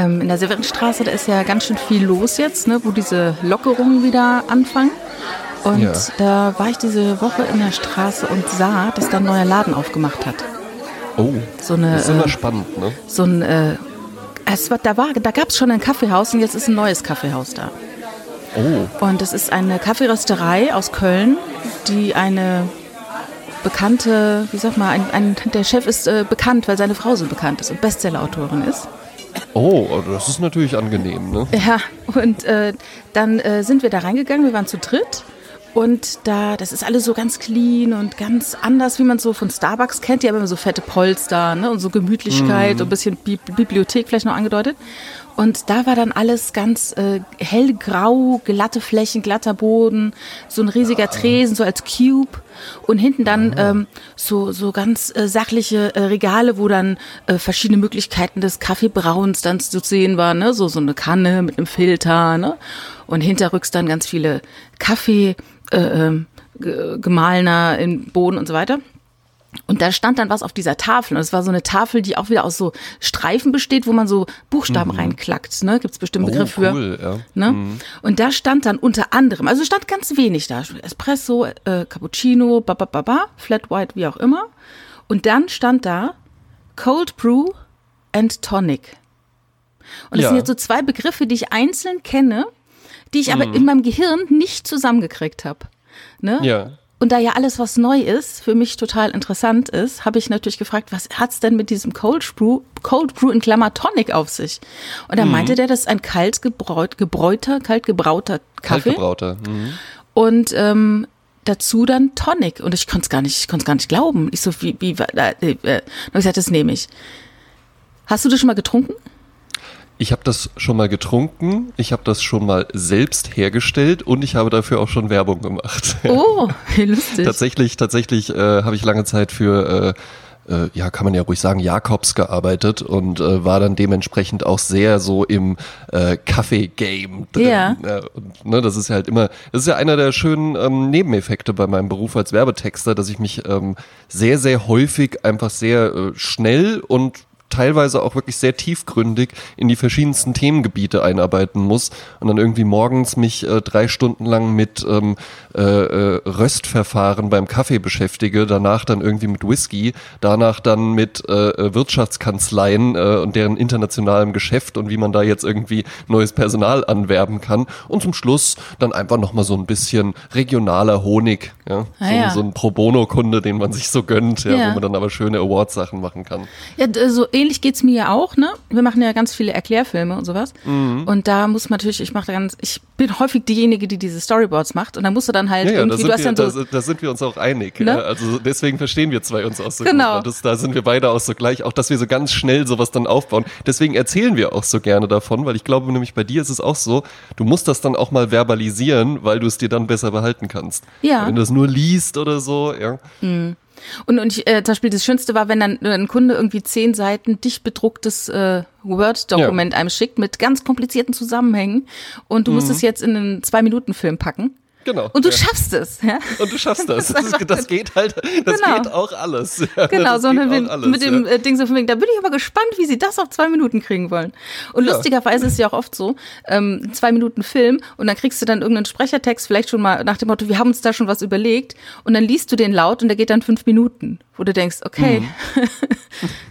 Ähm, in der Severinstraße, da ist ja ganz schön viel los jetzt, ne, wo diese Lockerungen wieder anfangen. Und Ja. da war ich diese Woche in der Straße und sah, dass da ein neuer Laden aufgemacht hat. Oh, So eine, das ist immer äh, spannend, ne? So ein, äh, es war, da war, da gab es schon ein Kaffeehaus und jetzt ist ein neues Kaffeehaus da. Oh, Und es ist eine Kaffeerösterei aus Köln, die eine bekannte, wie sag mal, ein, ein, der Chef ist äh, bekannt, weil seine Frau so bekannt ist und Bestsellerautorin ist. Oh, das ist natürlich angenehm, ne? Ja, und äh, dann äh, sind wir da reingegangen, wir waren zu dritt. Und da, das ist alles so ganz clean und ganz anders, wie man es so von Starbucks kennt. Die haben immer so fette Polster ne? und so Gemütlichkeit und ein bisschen Bi Bibliothek vielleicht noch angedeutet. Und da war dann alles ganz äh, hellgrau, glatte Flächen, glatter Boden, so ein riesiger Tresen, so als Cube. Und hinten dann ähm, so, so ganz äh, sachliche äh, Regale, wo dann äh, verschiedene Möglichkeiten des Kaffeebrauens dann zu sehen waren. Ne? So, so eine Kanne mit einem Filter. Ne? Und hinterrücks dann ganz viele Kaffee, äh, ge- gemahlener im Boden und so weiter. Und da stand dann was auf dieser Tafel. Und es war so eine Tafel, die auch wieder aus so Streifen besteht, wo man so Buchstaben reinklackt. Ne? Gibt es bestimmt Oh, Begriff für. cool, ja. Ne? Und da stand dann unter anderem, also stand ganz wenig da, Espresso, äh, Cappuccino, ba, ba, ba, ba, Flat White, wie auch immer. Und dann stand da Cold Brew and Tonic. Und das Ja. sind jetzt so zwei Begriffe, die ich einzeln kenne, die ich Mhm. aber in meinem Gehirn nicht zusammengekriegt habe. Ne? Ja. Und da ja alles, was neu ist, für mich total interessant ist, habe ich natürlich gefragt, was hat's denn mit diesem Cold Brew, Cold Brew in Klammer Tonic auf sich? Und Mhm. da meinte der, das ist ein kalt gebräut, gebräuter, kalt gebrauter Kaffee. Kaltgebrauter. Mhm. Und ähm, dazu dann Tonic. Und ich konnte es gar nicht, ich konnte es gar nicht glauben. Ich so, wie, wie, äh, äh, äh. Und ich gesagt, das nehme ich. Hast du das schon mal getrunken? Ich habe das schon mal getrunken, ich habe das schon mal selbst hergestellt und ich habe dafür auch schon Werbung gemacht. Oh, wie lustig. tatsächlich, tatsächlich äh, habe ich lange Zeit für, äh, äh, ja, kann man ja ruhig sagen, Jakobs gearbeitet und äh, war dann dementsprechend auch sehr so im äh, Kaffee-Game drin. Ja. und, ne, das ist ja halt immer, das ist ja einer der schönen ähm, Nebeneffekte bei meinem Beruf als Werbetexter, dass ich mich ähm, sehr, sehr häufig einfach sehr äh, schnell und teilweise auch wirklich sehr tiefgründig in die verschiedensten Themengebiete einarbeiten muss und dann irgendwie morgens mich äh, drei Stunden lang mit ähm, äh, äh, Röstverfahren beim Kaffee beschäftige, danach dann irgendwie mit Whisky, danach dann mit äh, äh, Wirtschaftskanzleien äh, und deren internationalem Geschäft und wie man da jetzt irgendwie neues Personal anwerben kann und zum Schluss dann einfach nochmal so ein bisschen regionaler Honig, ja, Ah, so, ja. so ein Pro Bono-Kunde, den man sich so gönnt, ja, Ja. wo man dann aber schöne Award-Sachen machen kann. Ja, d- so ähnlich geht's mir ja auch, ne? Wir machen ja ganz viele Erklärfilme und sowas. Mhm. Und da muss man natürlich, ich mache da ganz, ich bin häufig diejenige, die diese Storyboards macht. Und da musst du dann halt Ja, ja, da irgendwie, sind, du hast wir, dann da, so, sind- da sind wir uns auch einig. Ne? Also deswegen verstehen wir zwei uns auch so Genau. gut. Das, da sind wir beide auch so gleich, auch dass wir so ganz schnell sowas dann aufbauen. Deswegen erzählen wir auch so gerne davon, weil ich glaube nämlich bei dir ist es auch so, du musst das dann auch mal verbalisieren, weil du es dir dann besser behalten kannst. Ja. Wenn du es nur liest oder so, ja. Und, und ich, äh, zum Beispiel das Schönste war, wenn dann ein Kunde irgendwie zehn Seiten dicht bedrucktes äh, Word-Dokument einem schickt mit ganz komplizierten Zusammenhängen und du musst Mhm. es jetzt in einen Zwei-Minuten-Film packen. Genau. Und du ja. schaffst es, ja? Und du schaffst das. Das Das, das geht halt, das Genau. geht auch alles. Ja, Genau, so mit, auch alles, mit dem ja. äh, Ding so von wegen, da bin ich aber gespannt, wie sie das auf zwei Minuten kriegen wollen. Und lustigerweise ist es ja auch oft so, ähm, zwei Minuten Film und dann kriegst du dann irgendeinen Sprechertext, vielleicht schon mal nach dem Motto, wir haben uns da schon was überlegt und dann liest du den laut und der geht dann fünf Minuten, wo du denkst, okay, Mhm.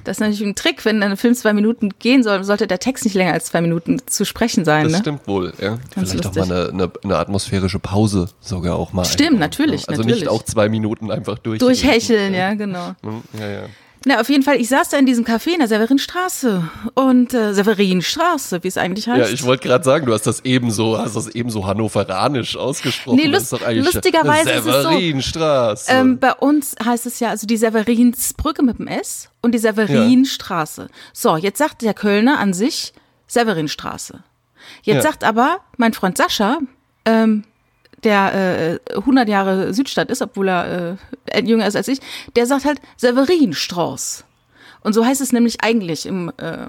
das ist natürlich ein Trick, wenn ein Film zwei Minuten gehen soll, sollte der Text nicht länger als zwei Minuten zu sprechen sein. Das ne? stimmt wohl, ja. Ganz Vielleicht auch lustig. mal eine, eine, eine atmosphärische Pause sogar auch mal. Stimmt, einbauen, natürlich, ja. Also natürlich. nicht auch zwei Minuten einfach durch. Durchhecheln, ja, genau. Ja, ja. Na, auf jeden Fall, ich saß da in diesem Café in der Severinstraße und äh, Severinstraße, wie es eigentlich heißt. Ja, ich wollte gerade sagen, du hast das ebenso, hast das ebenso hannoveranisch ausgesprochen. Nee, Das ist lust- lustigerweise ist es so. Severinstraße. Ähm, bei uns heißt es ja also die Severinsbrücke mit dem S und die Severinstraße. So, jetzt sagt der Kölner an sich Severinstraße. Jetzt Ja. sagt aber mein Freund Sascha, ähm, der äh, 100 Jahre Südstadt ist, obwohl er äh, jünger ist als ich, der sagt halt Severinstraß. Und so heißt es nämlich eigentlich im äh,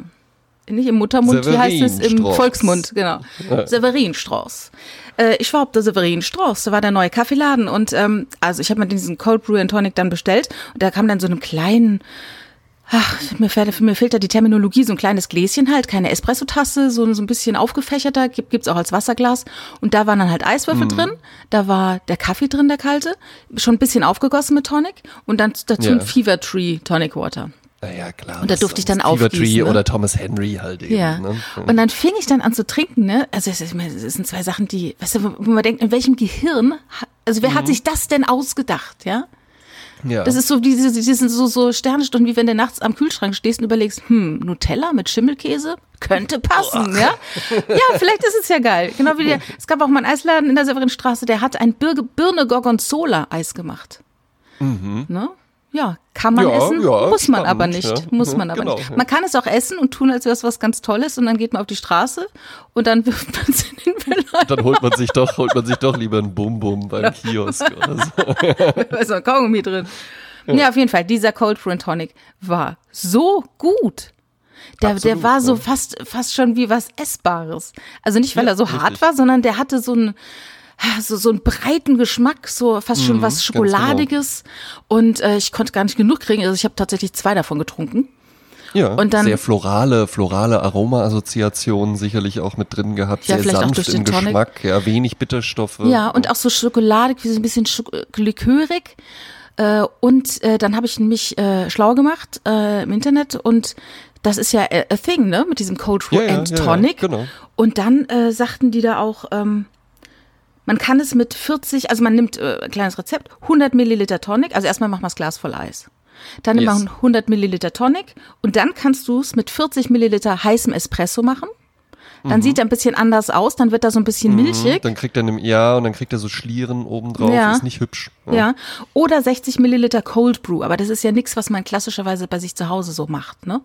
nicht im Muttermund, wie heißt es im. Volksmund, genau. Severinstraß. Äh, ich war auf der Severinstraß, da war der neue Kaffeeladen und ähm, also ich habe mir diesen Cold Brew and Tonic dann bestellt und da kam dann so einem kleinen Ach, mir fehlt, mir fehlt da die Terminologie, so ein kleines Gläschen halt, keine Espressotasse, so, so ein bisschen aufgefächerter, gibt, gibt's auch als Wasserglas. Und da waren dann halt Eiswürfel Mhm. drin, da war der Kaffee drin, der kalte, schon ein bisschen aufgegossen mit Tonic und dann dazu Ja. ein Fever Tree Tonic Water. Naja, klar. Und da durfte ich dann das Fever Tree ne? oder Thomas Henry halt eben. Ja. Ne? Und dann fing ich dann an zu trinken, ne? Also es, es sind zwei Sachen, die, weißt du, wo man denkt, in welchem Gehirn, also wer hat sich das denn ausgedacht, ja? Ja. Das ist so, diese, diese sind so, so Sternestunden, wie wenn du nachts am Kühlschrank stehst und überlegst, hm, Nutella mit Schimmelkäse? Könnte passen, ja? Ja, vielleicht ist es ja geil. Genau wie der, es gab auch mal einen Eisladen in der Severinstraße, der hat ein Birne Gorgonzola Eis gemacht. Ne? Ja, kann man. Ja, essen, ja, muss man aber nicht. ja. Muss Mhm, man aber genau, nicht. Man kann es auch essen und tun, als wäre es was ganz Tolles und dann geht man auf die Straße und dann wirft man es in den Mülleimer. dann holt man sich doch, holt man sich doch lieber ein Bum-Bum beim Kiosk oder so. Da ist noch ein Kaugummi drin. Ja. auf jeden Fall, dieser Cold Brew Tonic war so gut. Der, der Absolut, war so fast, fast schon wie was Essbares. Also nicht, weil er so hart richtig. war, sondern der hatte so einen, so, so einen breiten Geschmack, so fast schon was Mhm, ganz genau. Schokoladiges. Und äh, ich konnte gar nicht genug kriegen. Also ich habe tatsächlich zwei davon getrunken. Ja, Und dann- sehr florale, florale Aroma-Assoziationen sicherlich auch mit drin gehabt, Ja, sehr sanft im Tonic. Geschmack, ja, wenig Bitterstoffe. Ja, und auch so schokoladig, wie so ein bisschen Schok likörig. Äh, und äh, dann habe ich mich äh, schlau gemacht äh, im Internet und das ist ja a, a thing, ne, mit diesem Cold Brew Ja, ja, and ja, ja, Tonic. genau. Und dann äh, sagten die da auch, ähm, man kann es mit 40, also man nimmt äh, ein kleines Rezept, 100 Milliliter Tonic, also erstmal macht man das Glas voll Eis. Dann Yes. man 100 Milliliter Tonic und dann kannst du es mit 40 Milliliter heißem Espresso machen. Dann sieht er ein bisschen anders aus, dann wird er so ein bisschen milchig. Mhm, Dann kriegt er, ne, ja, und dann kriegt er so Schlieren obendrauf, Ja. ist nicht hübsch. Ja. Oder 60 Milliliter Cold Brew, aber das ist ja nichts, was man klassischerweise bei sich zu Hause so macht, ne?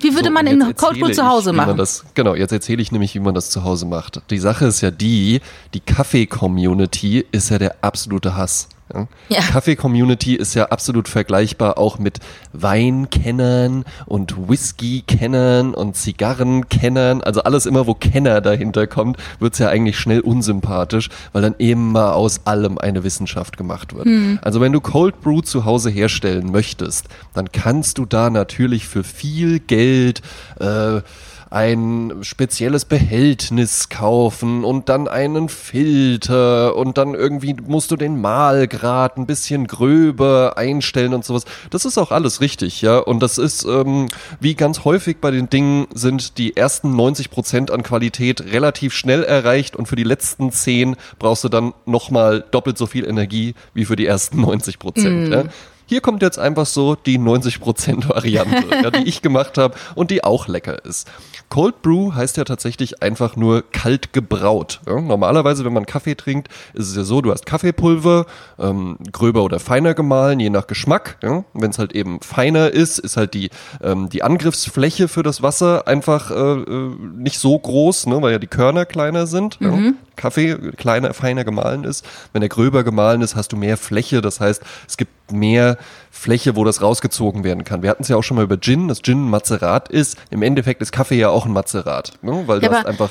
Wie würde So, man in jetzt Cold Brew erzähle zu ich, Hause Man machen? das, genau, jetzt erzähle ich nämlich, wie man das zu Hause macht. Die Sache ist ja die, die Kaffee-Community ist ja der absolute Hass. Ja? Ja. Kaffee-Community ist ja absolut vergleichbar auch mit Weinkennern und Whisky-Kennern und Zigarrenkennern. Also alles immer, wo Kenner dahinter kommt, wird's ja eigentlich schnell unsympathisch, weil dann immer aus allem eine Wissenschaft gemacht wird. Hm. Also wenn du Cold Brew zu Hause herstellen möchtest, dann kannst du da natürlich für viel Geld äh, ein spezielles Behältnis kaufen und dann einen Filter und dann irgendwie musst du den Mahlgrad ein bisschen gröber einstellen und sowas. Das ist auch alles richtig, ja. Und das ist, ähm, wie ganz häufig bei den Dingen, sind die ersten 90 Prozent an Qualität relativ schnell erreicht und für die letzten 10 brauchst du dann nochmal doppelt so viel Energie wie für die ersten 90 Prozent. Ja. Hier kommt jetzt einfach so die 90% Variante, ja, die ich gemacht habe und die auch lecker ist. Cold Brew heißt ja tatsächlich einfach nur kalt gebraut. Ja. Normalerweise, wenn man Kaffee trinkt, ist es ja so, du hast Kaffeepulver, ähm, gröber oder feiner gemahlen, je nach Geschmack. Ja. Wenn es halt eben feiner ist, ist halt die, ähm, die Angriffsfläche für das Wasser einfach äh, äh, nicht so groß, ne, weil ja die Körner kleiner sind. Ja. Kaffee kleiner, feiner gemahlen ist. Wenn er gröber gemahlen ist, hast du mehr Fläche. Das heißt, es gibt mehr Fläche, wo das rausgezogen werden kann. Wir hatten es ja auch schon mal über Gin, dass Gin ein Mazerat ist. Im Endeffekt ist Kaffee ja auch ein Mazerat, ne? weil Ja, du hast einfach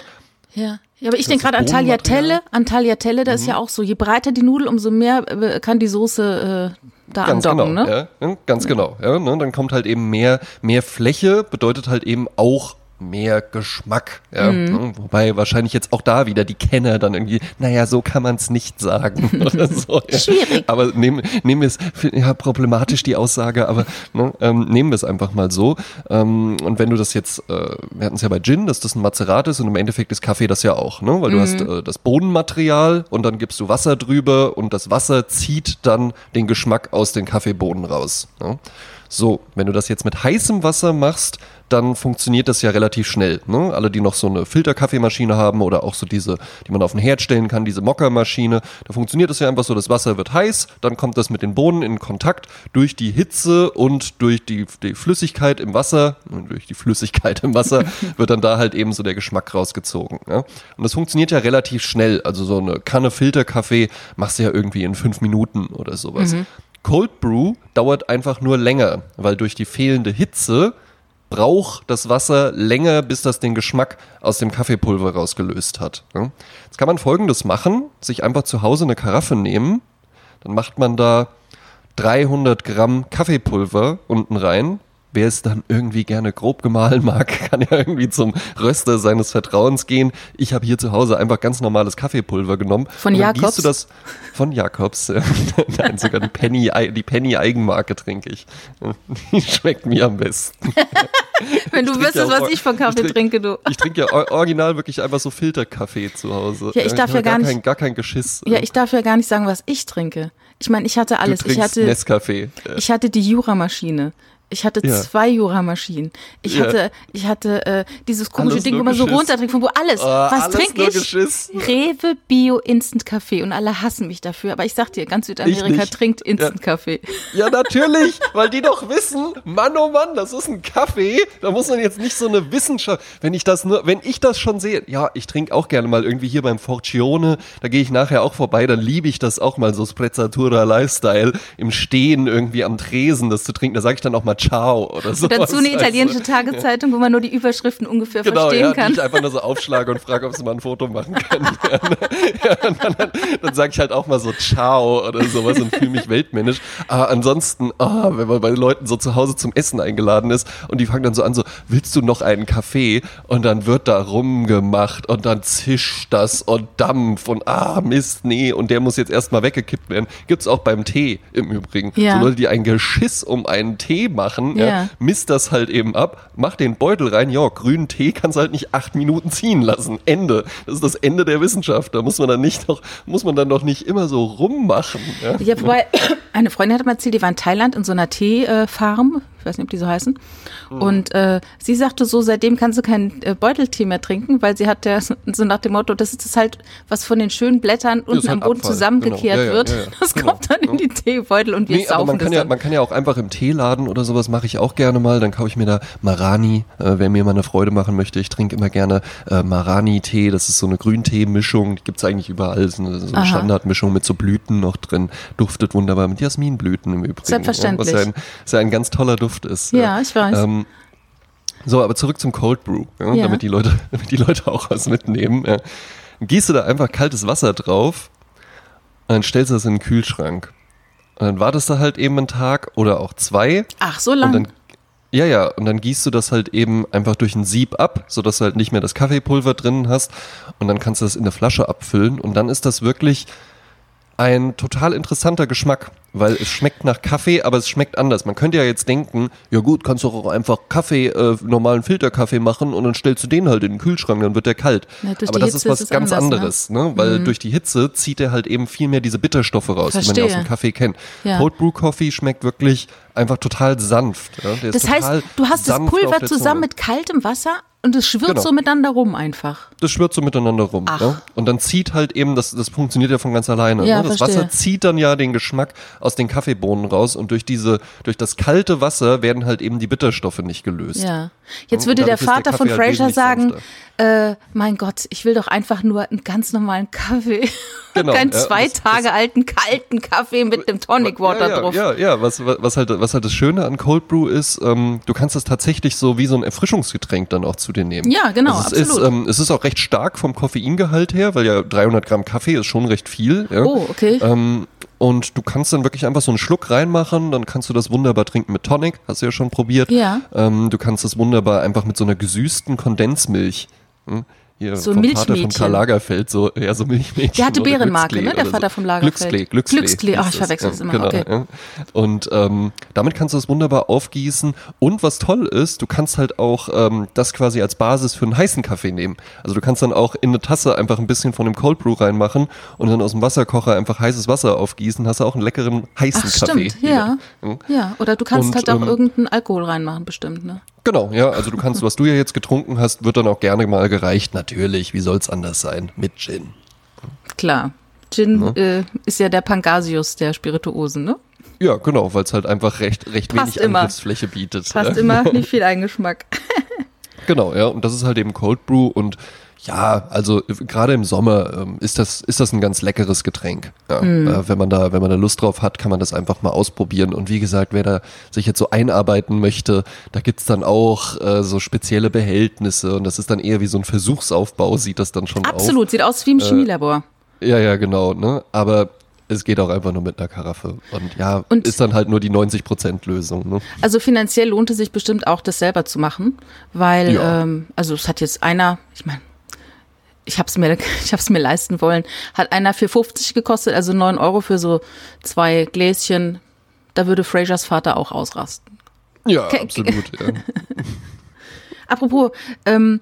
Ja. Ja, aber ich denke gerade an ist. Tagliatelle. An Tagliatelle, da ist Mhm. ja auch so, je breiter die Nudel, umso mehr äh, kann die Soße äh, da Ganz andocken, genau, ne? ja, ja, ganz genau. Ja, ne, dann kommt halt eben mehr, mehr Fläche, bedeutet halt eben auch mehr Geschmack. Ja, Mhm. wobei wahrscheinlich jetzt auch da wieder die Kenner dann irgendwie, naja, so kann man es nicht sagen oder so. Ja. Schwierig. Aber nehmen, nehmen wir es, ja, problematisch die Aussage, aber ne, ähm, nehmen wir es einfach mal so. Ähm, und wenn du das jetzt, äh, wir hatten es ja bei Gin, dass das ein Mazerat ist und im Endeffekt ist Kaffee das ja auch, ne? weil du hast äh, das Bohnenmaterial und dann gibst du Wasser drüber und das Wasser zieht dann den Geschmack aus den Kaffeebohnen raus. Ne? So, wenn du das jetzt mit heißem Wasser machst, dann funktioniert das ja relativ schnell. Ne? Alle, die noch so eine Filterkaffeemaschine haben oder auch so diese, die man auf den Herd stellen kann, diese Mokkermaschine, da funktioniert das ja einfach so, das Wasser wird heiß, dann kommt das mit den Bohnen in Kontakt durch die Hitze und durch die, die Flüssigkeit im Wasser, durch die Flüssigkeit im Wasser wird dann da halt eben so der Geschmack rausgezogen. Ja? Und das funktioniert ja relativ schnell. Also so eine Kanne Filterkaffee machst du ja irgendwie in fünf Minuten oder sowas. Cold Brew dauert einfach nur länger, weil durch die fehlende Hitze braucht das Wasser länger, bis das den Geschmack aus dem Kaffeepulver rausgelöst hat. Jetzt kann man folgendes machen, sich einfach zu Hause eine Karaffe nehmen, dann macht man da 300 Gramm Kaffeepulver unten rein, wer es dann irgendwie gerne grob gemahlen mag, kann ja irgendwie zum Röster seines Vertrauens gehen. Ich habe hier zu Hause einfach ganz normales Kaffeepulver genommen. Von Jakobs? du das von Jakobs. Nein, sogar die Penny, die Penny Eigenmarke trinke ich. Die schmeckt mir am besten. Wenn du wüsstest, ja was ich von Kaffee ich trink- trinke, du. Ich trinke ja or- original wirklich einfach so Filterkaffee zu Hause. Ja, ich darf habe ja gar nicht- Kein, gar kein Geschiss. Ja, ich darf ja gar nicht sagen, was ich trinke. Ich meine, ich hatte du alles. Ich trinkst hatte, Nescafé. ich hatte die Jura-Maschine. Ich hatte Ja. zwei Jura-Maschinen. Ich Ja. hatte, ich hatte äh, dieses komische Alles Ding, wo man so runtertrinkt, von wo alles. Oh, Was trinke ich? Geschiss. Rewe Bio Instant Kaffee und alle hassen mich dafür. Aber ich sag dir, ganz Südamerika trinkt Instant Kaffee. Ja, natürlich, weil die doch wissen, Mann, oh Mann, das ist ein Kaffee. Da muss man jetzt nicht so eine Wissenschaft, wenn ich das nur, wenn ich das schon sehe, ja, ich trinke auch gerne mal irgendwie hier beim Forcione, da gehe ich nachher auch vorbei, dann liebe ich das auch mal so Sprezzatura Lifestyle im Stehen irgendwie am Tresen, das zu trinken. Da sage ich dann auch mal Ciao oder so. Dazu eine italienische Tagezeitung, wo man nur die Überschriften ungefähr Genau, verstehen ja, die kann. ich einfach nur so aufschlage und frage, ob sie mal ein Foto machen können. ja, und dann dann, dann sage ich halt auch mal so Ciao oder sowas und fühle mich weltmännisch. Aber ansonsten, ah, wenn man bei Leuten so zu Hause zum Essen eingeladen ist und die fangen dann so an, so, willst du noch einen Kaffee? Und dann wird da rumgemacht und dann zischt das und Dampf und ah, Mist, nee, und der muss jetzt erstmal weggekippt werden. Gibt's auch beim Tee im Übrigen. Ja. So Leute, die ein Geschiss um einen Tee machen, ja. Ja. misst das halt eben ab, mach den Beutel rein, ja, grünen Tee kannst du halt nicht acht Minuten ziehen lassen. Ende. Das ist das Ende der Wissenschaft. Da muss man dann nicht noch, muss man dann doch nicht immer so rummachen. Ja? Ja, wobei, eine Freundin hat mir erzählt, die war in Thailand in so einer Teefarm, weiß nicht, ob die so heißen. Hm. Und äh, sie sagte so, seitdem kannst du keinen äh, Beuteltee mehr trinken, weil sie hat ja so nach dem Motto, das ist das halt, was von den schönen Blättern unten ist halt am Boden Abfall. zusammengekehrt Genau. Ja, ja, wird. ja, ja. Das Genau. kommt dann in die Teebeutel und wir Nee, aber saufen man das kann, ja, dann. man kann ja auch einfach im Teeladen oder sowas mache ich auch gerne mal. Dann kaufe ich mir da Marani, äh, wer mir mal eine Freude machen möchte. Ich trinke immer gerne äh, Marani-Tee. Das ist so eine Grüntee-Mischung. Die gibt's eigentlich überall. So eine, so eine Aha. Standardmischung mit so Blüten noch drin. Duftet wunderbar mit Jasminblüten im Übrigen. Selbstverständlich. Ja, was ja ein, was ja ein ganz toller Duft ist. Ja, ich weiß. Ähm, so, aber zurück zum Cold Brew, ja, Ja. damit die Leute, damit die Leute auch was mitnehmen. Ja. Dann Gießt du da einfach kaltes Wasser drauf und dann stellst du das in den Kühlschrank. Und dann wartest du halt eben einen Tag oder auch zwei Ach, so und lang. dann ja, ja, und dann gießt du das halt eben einfach durch ein Sieb ab, sodass du halt nicht mehr das Kaffeepulver drin hast und dann kannst du das in der Flasche abfüllen und dann ist das wirklich ein total interessanter Geschmack, weil es schmeckt nach Kaffee, aber es schmeckt anders. Man könnte ja jetzt denken, ja gut, kannst du auch einfach Kaffee, äh, normalen Filterkaffee machen und dann stellst du den halt in den Kühlschrank, dann wird der kalt. Ja, aber das Hitze ist was ist ganz anders, ne? anderes, ne? Weil durch die Hitze zieht er halt eben viel mehr diese Bitterstoffe raus, die man ja aus Verstehe. dem Kaffee kennt. Ja. Cold Brew Coffee schmeckt wirklich einfach total sanft. Ja? Das heißt, du hast das Pulver zusammen mit kaltem Wasser und es schwirrt Genau. so miteinander rum einfach. Das schwirrt so miteinander rum. Ja? Und dann zieht halt eben, das, das funktioniert ja von ganz alleine. Ja, ne? Das verstehe. Wasser zieht dann ja den Geschmack aus den Kaffeebohnen raus und durch diese, durch das kalte Wasser werden halt eben die Bitterstoffe nicht gelöst. Ja. Jetzt würde der ist der Vater von halt Fraser wesentlich sagen, äh, mein Gott, ich will doch einfach nur einen ganz normalen Kaffee. Genau, Keinen ja, zwei das- Tage alten, kalten Kaffee mit dem Tonic Water ja, ja, drauf. Ja, ja, was, was, halt, was halt das Schöne an Cold Brew ist, ähm, du kannst das tatsächlich so wie so ein Erfrischungsgetränk dann auch zu dir nehmen. Ja, genau, also es absolut. Ist, ähm, es ist auch recht stark vom Koffeingehalt her, weil ja 300 Gramm Kaffee ist schon recht viel. Ja. Oh, okay. Ähm, und du kannst dann wirklich einfach so einen Schluck reinmachen, dann kannst du das wunderbar trinken mit Tonic, hast du ja schon probiert. Ja. Ähm, du kannst das wunderbar einfach mit so einer gesüßten Kondensmilch. Hm? Hier So vom Vater von Milchmädchen. Karl Lagerfeld, so, ja, so Milchmädchen. Der hatte Glücksklee ne, der Vater vom Lagerfeld. Glücksklee, Glücksklee. Glücksklee, ach, ich verwechsel das immer, genau, okay. Ja. Und ähm, damit kannst du das wunderbar aufgießen. Und was toll ist, du kannst halt auch ähm, das quasi als Basis für einen heißen Kaffee nehmen. Also du kannst dann auch in eine Tasse einfach ein bisschen von dem Cold Brew reinmachen und dann aus dem Wasserkocher einfach heißes Wasser aufgießen, hast du auch einen leckeren heißen Ach, Kaffee. stimmt, ja. wieder. Ja, oder du kannst Und, halt auch ähm, irgendeinen Alkohol reinmachen, bestimmt, ne? Genau, ja, also du kannst, was du ja jetzt getrunken hast, wird dann auch gerne mal gereicht. Natürlich, wie soll's anders sein? Mit Gin. Klar. Gin äh, ist ja der Pangasius der Spirituosen, ne? Ja, genau, weil es halt einfach recht, recht Passt wenig immer. Angriffsfläche bietet. Passt ja. immer nicht viel Eigengeschmack. Genau, ja, und das ist halt eben Cold Brew und ja, also äh, gerade im Sommer ähm, ist das ist das ein ganz leckeres Getränk. Ja, Mhm. äh, wenn man da wenn man da Lust drauf hat, kann man das einfach mal ausprobieren. Und wie gesagt, wer da sich jetzt so einarbeiten möchte, da gibt's dann auch äh, so spezielle Behältnisse und das ist dann eher wie so ein Versuchsaufbau, sieht das dann schon aus. Absolut, sieht aus wie im Chemielabor. Ja, ja, genau, ne? Aber es geht auch einfach nur mit einer Karaffe. Und ja, Und- ist dann halt nur die 90% Lösung. Ne? Also finanziell lohnt es sich bestimmt auch, das selber zu machen, weil, Ja. ähm, also es hat jetzt einer, ich meine, ich habe es mir, ich hab's mir leisten wollen, hat einer 4,50 gekostet, also 9 Euro für so zwei Gläschen. Da würde Frasers Vater auch ausrasten. Ja, Ke- absolut. Ja. Apropos, ähm,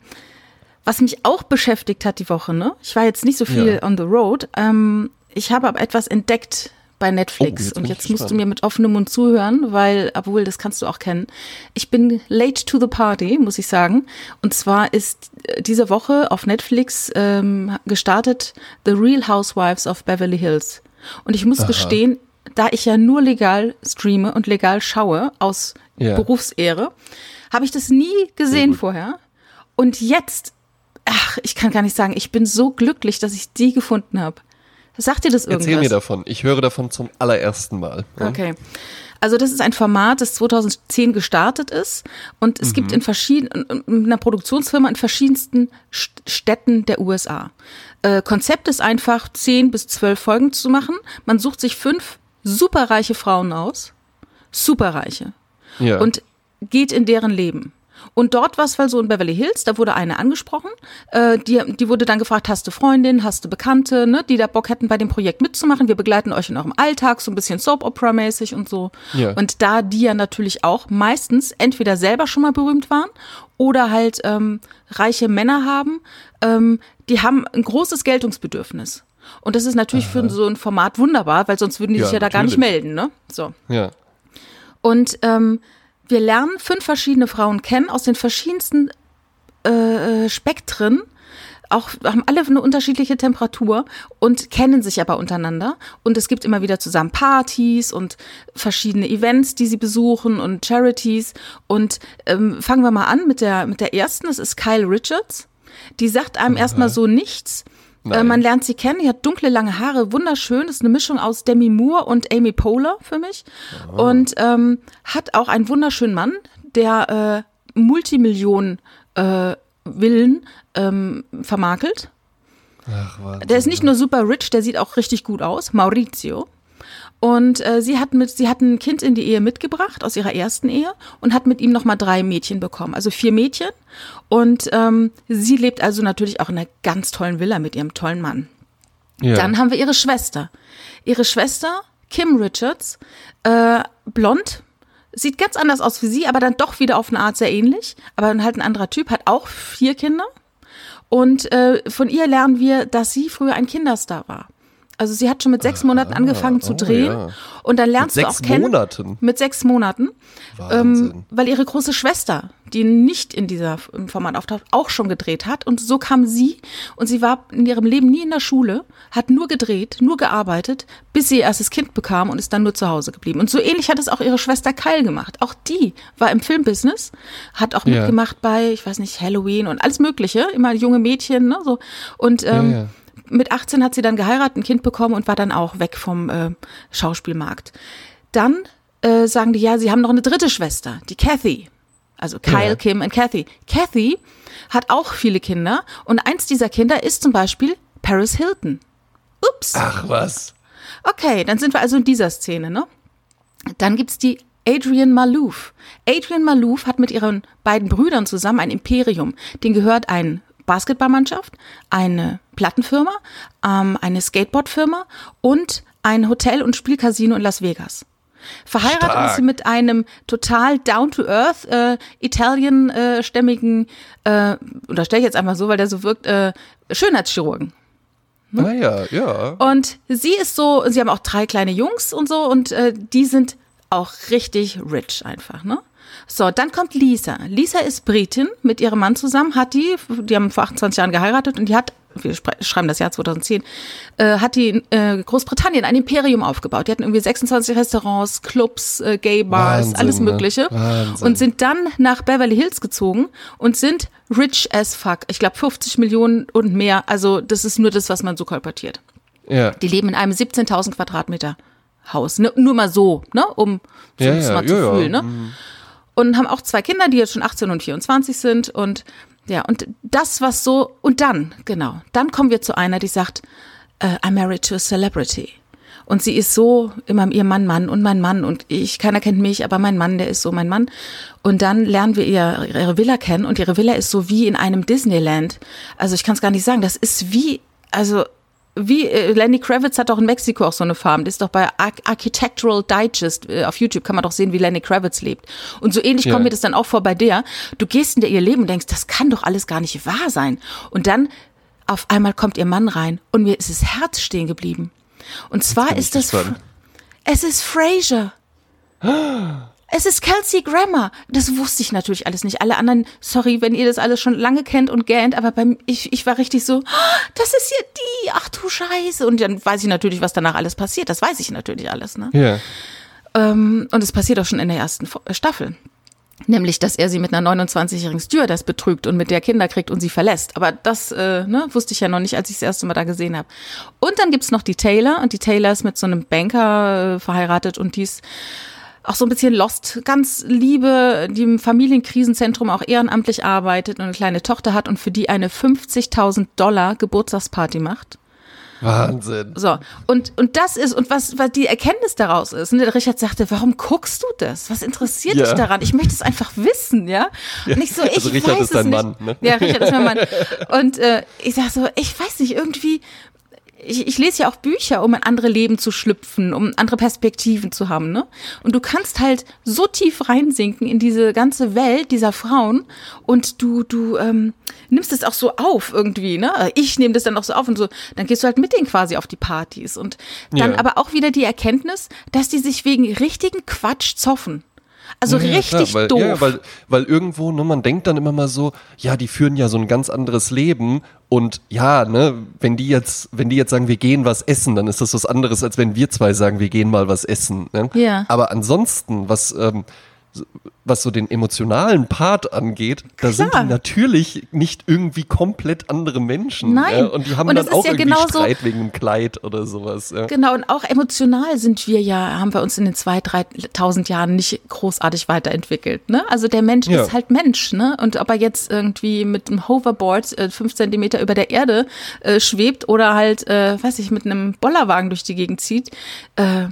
was mich auch beschäftigt hat die Woche, ne? Ich war jetzt nicht so viel Ja. on the road. Ähm, ich habe aber etwas entdeckt bei Oh, Netflix jetzt und jetzt musst du mir mit offenem Mund zuhören, weil, obwohl, das kannst du auch kennen. Ich bin late to the party, muss ich sagen. Und zwar ist äh, diese Woche auf Netflix ähm, gestartet The Real Housewives of Beverly Hills. Und ich muss gestehen, da ich ja nur legal streame und legal schaue aus Ja. Berufsehre, habe ich das nie gesehen vorher. Und jetzt, ach, ich kann gar nicht sagen, ich bin so glücklich, dass ich die gefunden habe. Sagt dir das irgendwas? Erzähl mir davon. Ich höre davon zum allerersten Mal. Ja? Okay. Also das ist ein Format, das 2010 gestartet ist und es gibt in verschiedenen, in einer Produktionsfirma in verschiedensten St- Städten der USA. Äh, Konzept ist einfach, zehn bis zwölf Folgen zu machen. Man sucht sich fünf superreiche Frauen aus, superreiche, Ja. und geht in deren Leben. Und dort war es weil so in Beverly Hills, da wurde eine angesprochen, äh, die, die wurde dann gefragt, hast du Freundin, hast du Bekannte, ne, die da Bock hätten, bei dem Projekt mitzumachen. Wir begleiten euch in eurem Alltag, so ein bisschen Soap-Opera-mäßig und so. Ja. Und da die ja natürlich auch meistens entweder selber schon mal berühmt waren oder halt ähm, reiche Männer haben, ähm, die haben ein großes Geltungsbedürfnis. Und das ist natürlich für so ein Format wunderbar, weil sonst würden die Ja, sich ja da gar nicht melden, ne? So. ja. Und ähm, wir lernen fünf verschiedene Frauen kennen aus den verschiedensten äh, Spektren. Auch haben alle eine unterschiedliche Temperatur und kennen sich aber untereinander. Und es gibt immer wieder zusammen Partys und verschiedene Events, die sie besuchen und Charities. Und ähm, fangen wir mal an mit der, mit der ersten. Das ist Kyle Richards. Die sagt einem erstmal so nichts. Äh, man lernt sie kennen, die hat dunkle, lange Haare, wunderschön, ist eine Mischung aus Demi Moore und Amy Poehler für mich. Und ähm, hat auch einen wunderschönen Mann, der äh, Multimillionen äh, Villen ähm, vermakelt. Ach, Wahnsinn. Der ist nicht nur super rich, der sieht auch richtig gut aus, Maurizio. Und äh, sie hat mit, sie hat ein Kind in die Ehe mitgebracht aus ihrer ersten Ehe und hat mit ihm noch mal drei Mädchen bekommen, also vier Mädchen. Und ähm, sie lebt also natürlich auch in einer ganz tollen Villa mit ihrem tollen Mann. ja. Dann haben wir ihre Schwester. Ihre Schwester, Kim Richards, äh, blond, sieht ganz anders aus wie sie, aber dann doch wieder auf eine Art sehr ähnlich. Aber dann halt ein anderer Typ, hat auch vier Kinder. Und äh, von ihr lernen wir, dass sie früher ein Kinderstar war. Also sie hat schon mit sechs Monaten angefangen zu oh drehen. ja. Und dann lernst Mit du auch sechs kennen. Monaten? Mit sechs Monaten. Wahnsinn. Ähm, weil ihre große Schwester, die nicht in dieser Format auftaucht, auch schon gedreht hat. Und so kam sie. Und sie war in ihrem Leben nie in der Schule, hat nur gedreht, nur gearbeitet, bis sie ihr erstes Kind bekam und ist dann nur zu Hause geblieben. Und so ähnlich hat es auch ihre Schwester Kyle gemacht. Auch die war im Filmbusiness, hat auch Ja. mitgemacht bei, ich weiß nicht, Halloween und alles Mögliche. Immer junge Mädchen, ne? So. Und ähm, ja. Mit 18 hat sie dann geheiratet, ein Kind bekommen und war dann auch weg vom äh, Schauspielmarkt. Dann äh, sagen die, ja, sie haben noch eine dritte Schwester, die Kathy. Also Kyle, Ja. Kim und Kathy. Kathy hat auch viele Kinder und eins dieser Kinder ist zum Beispiel Paris Hilton. Ups. Ach was. Okay, dann sind wir also in dieser Szene, ne? Dann gibt's die Adrian Malouf. Adrian Malouf hat mit ihren beiden Brüdern zusammen ein Imperium. Den gehört eine Basketballmannschaft, eine Plattenfirma, ähm, eine Skateboardfirma und ein Hotel- und Spielcasino in Las Vegas. Verheiratet Stark. ist sie mit einem total down-to-earth äh, Italien-stämmigen, äh, unterstelle ich jetzt einfach so, weil der so wirkt, äh, Schönheitschirurgen. Ah ja, ja. Und sie ist so, sie haben auch drei kleine Jungs und so und äh, die sind auch richtig rich einfach, ne? So, dann kommt Lisa. Lisa ist Britin mit ihrem Mann zusammen, hat die, die haben vor 28 Jahren geheiratet und die hat, wir schreiben das Jahr 2010, äh, hat die in äh, Großbritannien ein Imperium aufgebaut. Die hatten irgendwie 26 Restaurants, Clubs, äh, Gay-Bars, Wahnsinn, alles ne? Mögliche. Wahnsinn. Und sind dann nach Beverly Hills gezogen und sind rich as fuck. Ich glaube 50 Millionen und mehr. Also das ist nur das, was man so kolportiert. Ja. Die leben in einem 17.000 Quadratmeter Haus. Ne? Nur mal so, ne? um Ja, das ja, mal zu ja, ja. fühlen. Ne? Und haben auch zwei Kinder, die jetzt schon 18 und 24 sind. Und ja, und das, was so, und dann, genau, dann kommen wir zu einer, die sagt, äh, I'm married to a celebrity. Und sie ist so immer ihr Mann, Mann und mein Mann und ich, keiner kennt mich, aber mein Mann, der ist so mein Mann. Und dann lernen wir ihr, ihre Villa kennen und ihre Villa ist so wie in einem Disneyland. Also ich kann es gar nicht sagen, das ist wie, also wie äh, Lenny Kravitz hat doch in Mexiko auch so eine Farm. Das ist doch bei Ar Architectural Digest äh, auf YouTube kann man doch sehen, wie Lenny Kravitz lebt. Und so ähnlich ja. kommt mir das dann auch vor bei der. Du gehst in ihr Leben und denkst, das kann doch alles gar nicht wahr sein. Und dann auf einmal kommt ihr Mann rein und mir ist das Herz stehen geblieben. Und zwar ist das, es ist Fraser. Es ist Kelsey Grammer. Das wusste ich natürlich alles nicht. Alle anderen, sorry, wenn ihr das alles schon lange kennt und gähnt, aber beim, ich, ich war richtig so, das ist ja die, ach du Scheiße. Und dann weiß ich natürlich, was danach alles passiert. Das weiß ich natürlich alles, ne? Ja. Ähm, und es passiert auch schon in der ersten Staffel. Nämlich, dass er sie mit einer 29-jährigen Stewardess betrügt und mit der Kinder kriegt und sie verlässt. Aber das äh, ne, wusste ich ja noch nicht, als ich das erste Mal da gesehen habe. Und dann gibt's noch die Taylor und die Taylor ist mit so einem Banker äh, verheiratet und die ist auch so ein bisschen lost, ganz liebe, die im Familienkrisenzentrum auch ehrenamtlich arbeitet und eine kleine Tochter hat und für die eine 50.000 Dollar Geburtstagsparty macht. Wahnsinn. So, und, und das ist, und was, was die Erkenntnis daraus ist, der Richard sagte, warum guckst du das? Was interessiert ja. dich daran? Ich möchte es einfach wissen, ja? Und ich so, ich also Richard weiß ist dein es Mann, nicht. ne? Ja, Richard ist mein Mann. Und äh, ich sag so, ich weiß nicht, irgendwie ich, ich lese ja auch Bücher, um in andere Leben zu schlüpfen, um andere Perspektiven zu haben, ne? Und du kannst halt so tief reinsinken in diese ganze Welt dieser Frauen und du, du ähm, nimmst es auch so auf irgendwie, ne? Ich nehme das dann auch so auf und so, dann gehst du halt mit denen quasi auf die Partys und dann ja. aber auch wieder die Erkenntnis, dass die sich wegen richtigen Quatsch zoffen. Also ja, richtig klar, weil, doof. Ja, weil, weil irgendwo, ne, man denkt dann immer mal so, ja, die führen ja so ein ganz anderes Leben und ja, ne, wenn die jetzt, wenn die jetzt sagen, wir gehen was essen, dann ist das was anderes, als wenn wir zwei sagen, wir gehen mal was essen. Ne? Ja. Aber ansonsten, was ähm, was so den emotionalen Part angeht, da sind die natürlich nicht irgendwie komplett andere Menschen. Nein. Ja? Und die haben und dann auch ja irgendwie genauso, Streit wegen einem Kleid oder sowas. Ja? Genau, und auch emotional sind wir ja, haben wir uns in den zwei, dreitausend Jahren nicht großartig weiterentwickelt. Ne? Also der Mensch ist halt Mensch. Ne? Und ob er jetzt irgendwie mit einem Hoverboard äh, fünf Zentimeter über der Erde äh, schwebt oder halt, äh, weiß ich, mit einem Bollerwagen durch die Gegend zieht, äh,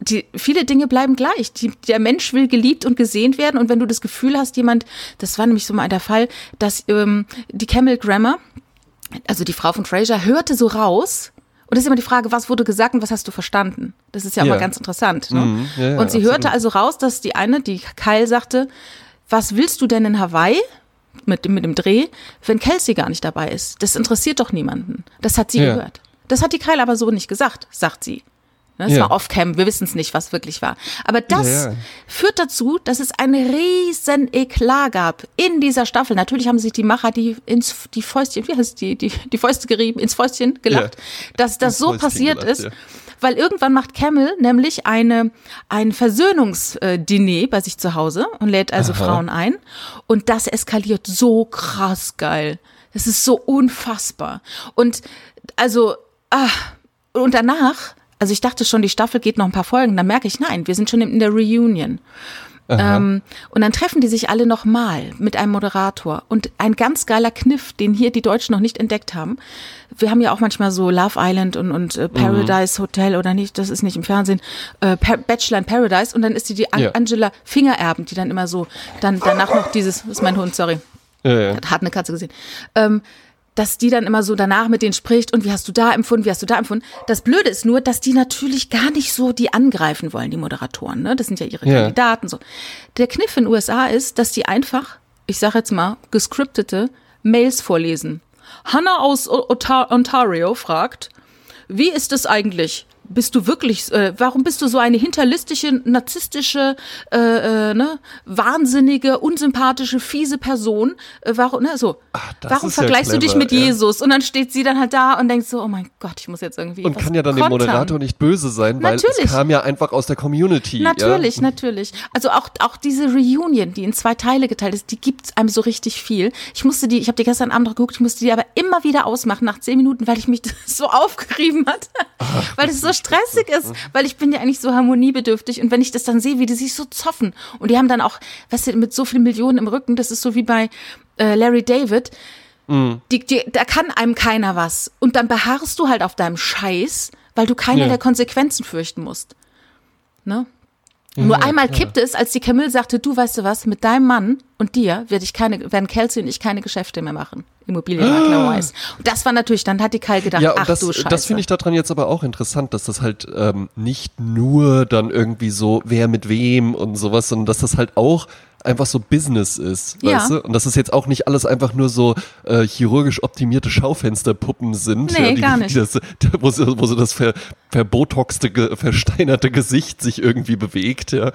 die, viele Dinge bleiben gleich. Die, der Mensch will geliebt und gesehen werden. Und wenn du das Gefühl hast, jemand, das war nämlich so mal der Fall, dass ähm, die Camel Grammer, also die Frau von Fraser, hörte so raus. Und das ist immer die Frage, was wurde gesagt und was hast du verstanden? Das ist ja, Ja. immer ganz interessant. Ne? Mhm, ja, ja, und sie absolut. hörte also raus, dass die eine, die Kyle sagte, was willst du denn in Hawaii? Mit, dem- mit dem Dreh, wenn Kelsey gar nicht dabei ist. Das interessiert doch niemanden. Das hat sie gehört. Das hat die Kyle aber so nicht gesagt, sagt sie. Ne, Es Ja. war off-cam, wir wissen es nicht, was wirklich war. Aber das Ja, ja. führt dazu, dass es ein riesen Eklat gab in dieser Staffel. Natürlich haben sich die Macher die ins die Fäustchen, wie heißt die, die, die Fäuste gerieben, ins Fäustchen gelacht, dass das Ins so Fäustchen passiert gelacht, ist. Weil irgendwann macht Camel nämlich eine, ein Versöhnungsdiner bei sich zu Hause und lädt also Aha. Frauen ein. Und das eskaliert so krass geil. Das ist so unfassbar. Und also, ah, und danach, also ich dachte schon, die Staffel geht noch ein paar Folgen, dann merke ich, nein, wir sind schon in der Reunion. Ähm, und dann treffen die sich alle nochmal mit einem Moderator. Und ein ganz geiler Kniff, den hier die Deutschen noch nicht entdeckt haben. Wir haben ja auch manchmal so Love Island und, und äh, Paradise Hotel oder nicht, das ist nicht im Fernsehen, äh, Bachelor in Paradise. Und dann ist die, die An Ja. Angela Fingererben, die dann immer so, dann danach noch dieses, das ist mein Hund, sorry Ja, ja. hat eine Katze gesehen, ähm, dass die dann immer so danach mit denen spricht und wie hast du da empfunden, wie hast du da empfunden. Das Blöde ist nur, dass die natürlich gar nicht so die angreifen wollen, die Moderatoren. Ne? Das sind ja ihre Ja. Kandidaten. So. Der Kniff in den USA ist, dass die einfach, ich sage jetzt mal, gescriptete Mails vorlesen. Hannah aus Ontario fragt, wie ist es eigentlich? Bist du wirklich, äh, warum bist du so eine hinterlistige, narzisstische, äh, äh, ne, wahnsinnige, unsympathische, fiese Person? Äh, warum, ne, so. das warum ist ja vergleichst du dich clever, mit ja. Jesus? Und dann steht sie dann halt da und denkt so, oh mein Gott, ich muss jetzt irgendwie. Und kann ja dann dem kontern. Moderator nicht böse sein, weil Natürlich. es kam ja einfach aus der Community. Natürlich, ja? natürlich. Also auch, auch diese Reunion, die in zwei Teile geteilt ist, die gibt einem so richtig viel. Ich musste die, ich habe die gestern Abend noch geguckt, ich musste die aber immer wieder ausmachen nach zehn Minuten, weil ich mich so aufgerieben hat. weil es so stressig ist, weil ich bin ja eigentlich so harmoniebedürftig und wenn ich das dann sehe, wie die sich so zoffen und die haben dann auch, weißt du, mit so vielen Millionen im Rücken, das ist so wie bei äh, Larry David, die, die, da kann einem keiner was. Und dann beharrst du halt auf deinem Scheiß, weil du keine Ja. der Konsequenzen fürchten musst. Ne? Nur Ja, einmal kippte es, als die Camille sagte, du weißt du was, mit deinem Mann und dir werde ich keine, werden Kelsey und ich keine Geschäfte mehr machen. Immobilienmakler-wise. Und das war natürlich, dann hat die Kyle gedacht, Ja, ach das, du Scheiße. das finde ich daran jetzt aber auch interessant, dass das halt ähm, nicht nur dann irgendwie so, wer mit wem und sowas, sondern dass das halt auch einfach so Business ist, Ja. weißt du? Und dass es jetzt auch nicht alles einfach nur so äh, chirurgisch optimierte Schaufensterpuppen sind, Nee, die, gar nicht. Die das, wo, so, wo so das ver, verbotoxte, versteinerte Gesicht sich irgendwie bewegt, ja.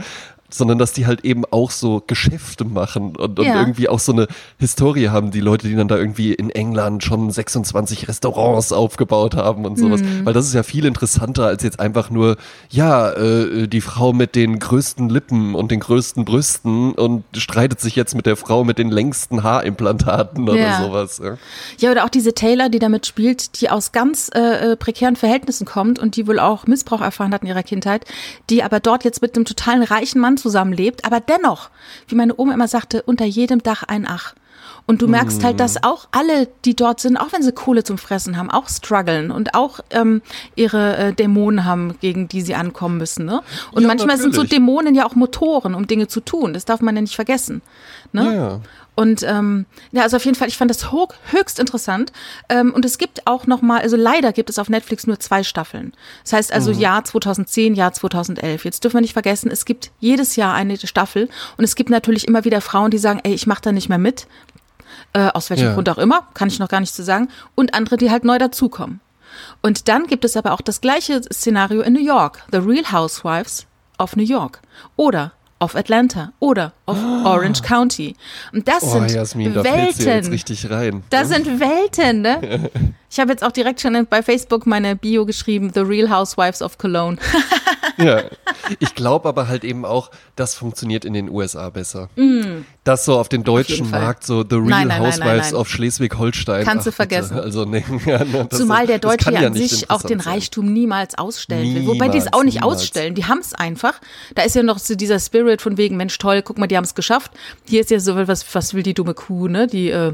Sondern dass die halt eben auch so Geschäfte machen und, und Ja. irgendwie auch so eine Historie haben, die Leute, die dann da irgendwie in England schon 26 Restaurants aufgebaut haben und sowas. Mhm. Weil das ist ja viel interessanter als jetzt einfach nur, ja, äh, die Frau mit den größten Lippen und den größten Brüsten und streitet sich jetzt mit der Frau mit den längsten Haarimplantaten oder Ja. sowas. Ja. Ja, oder auch diese Taylor, die damit spielt, die aus ganz äh, äh, prekären Verhältnissen kommt und die wohl auch Missbrauch erfahren hat in ihrer Kindheit, die aber dort jetzt mit einem totalen reichen Mann zusammenlebt, aber dennoch, wie meine Oma immer sagte, unter jedem Dach ein Ach. Und du merkst halt, dass auch alle, die dort sind, auch wenn sie Kohle zum Fressen haben, auch strugglen und auch ähm, ihre äh, Dämonen haben, gegen die sie ankommen müssen. Ne? Und Ja, manchmal sind so natürlich. Dämonen ja auch Motoren, um Dinge zu tun. Das darf man ja nicht vergessen. Ne? Ja. Und ähm, ja, also auf jeden Fall, ich fand das hoch, höchst interessant. Ähm, und es gibt auch noch mal, also leider gibt es auf Netflix nur zwei Staffeln. Das heißt also Jahr 2010, Jahr 2011. Jetzt dürfen wir nicht vergessen, es gibt jedes Jahr eine Staffel und es gibt natürlich immer wieder Frauen, die sagen, ey, ich mache da nicht mehr mit. Äh, aus welchem Ja. Grund auch immer, kann ich noch gar nicht zu sagen. Und andere, die halt neu dazukommen. Und dann gibt es aber auch das gleiche Szenario in New York. The Real Housewives of New York. Oder auf Atlanta. Oder auf Orange County. Und das Oh, sind Jasmin, da Welten. richtig rein. Das sind Welten, ne? Ich habe jetzt auch direkt schon bei Facebook meine Bio geschrieben, The Real Housewives of Cologne. Ja. Ich glaube aber halt eben auch, das funktioniert in den USA besser. Das so auf den deutschen Mm. Fall. Markt, so The Real Nein, nein, Housewives nein, of Schleswig-Holstein. Kannst du vergessen. Also, nee, ja, ne, Zumal der Deutsche ja an sich auch den. Reichtum niemals ausstellen will. Wobei die es Niemals, auch nicht niemals. ausstellen. Die haben es einfach. Da ist ja noch so dieser Spirit von wegen, Mensch, toll, guck mal, die haben es geschafft. Hier ist ja so, was, was will die dumme Kuh, ne? Die äh,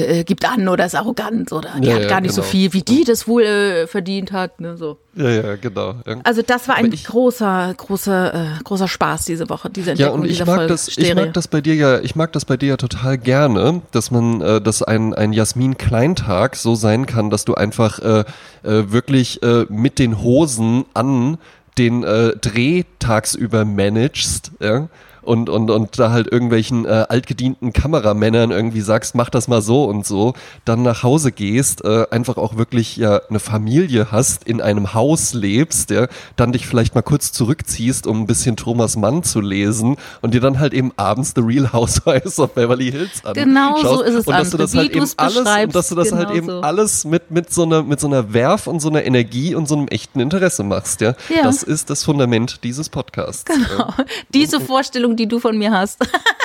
äh, gibt an oder ist arrogant oder die Ja, hat ja, gar nicht so genau. viel, wie die das wohl äh, verdient hat. Ne? So. Ja, ja, genau. Ja. Also das war ein ich- großer, großer, äh, großer Spaß diese Woche, diese Ja, Entdeckung und ich mag Folge. das, ich mag das bei dir ja, ich mag das bei dir ja total gerne, dass man, äh, dass ein, ein Jasmin-Kleintag so sein kann, dass du einfach äh, äh, wirklich äh, mit den Hosen an den äh, Dreh tagsüber managst, ja. Und, und, und da halt irgendwelchen äh, altgedienten Kameramännern irgendwie sagst, mach das mal so und so, dann nach Hause gehst, äh, einfach auch wirklich ja eine Familie hast, in einem Haus lebst, ja, dann dich vielleicht mal kurz zurückziehst, um ein bisschen Thomas Mann zu lesen und dir dann halt eben abends The Real Housewives of Beverly Hills anschaust. Genau so ist es, und dass du das halt eben alles und dass du das halt genau eben so. alles mit mit so einer mit so einer Werf und so einer Energie und so einem echten Interesse machst, ja. Ja. Das ist das Fundament dieses Podcasts. Genau. Diese Vorstellung, die du von mir hast.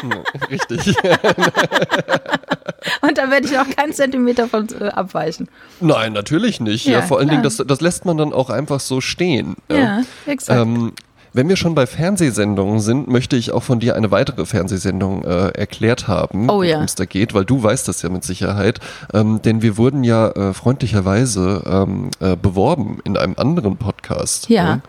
Ja, richtig. Und da werde ich auch keinen Zentimeter von äh, abweichen. Nein, natürlich nicht. Ja, Ja, vor allen Dingen, das, das lässt man dann auch einfach so stehen. Ja, exakt. Ähm, wenn wir schon bei Fernsehsendungen sind, möchte ich auch von dir eine weitere Fernsehsendung äh, erklärt haben, Oh ja. worum es da geht, weil du weißt das ja mit Sicherheit. Ähm, denn wir wurden ja äh, freundlicherweise ähm, äh, beworben in einem anderen Podcast. Ja.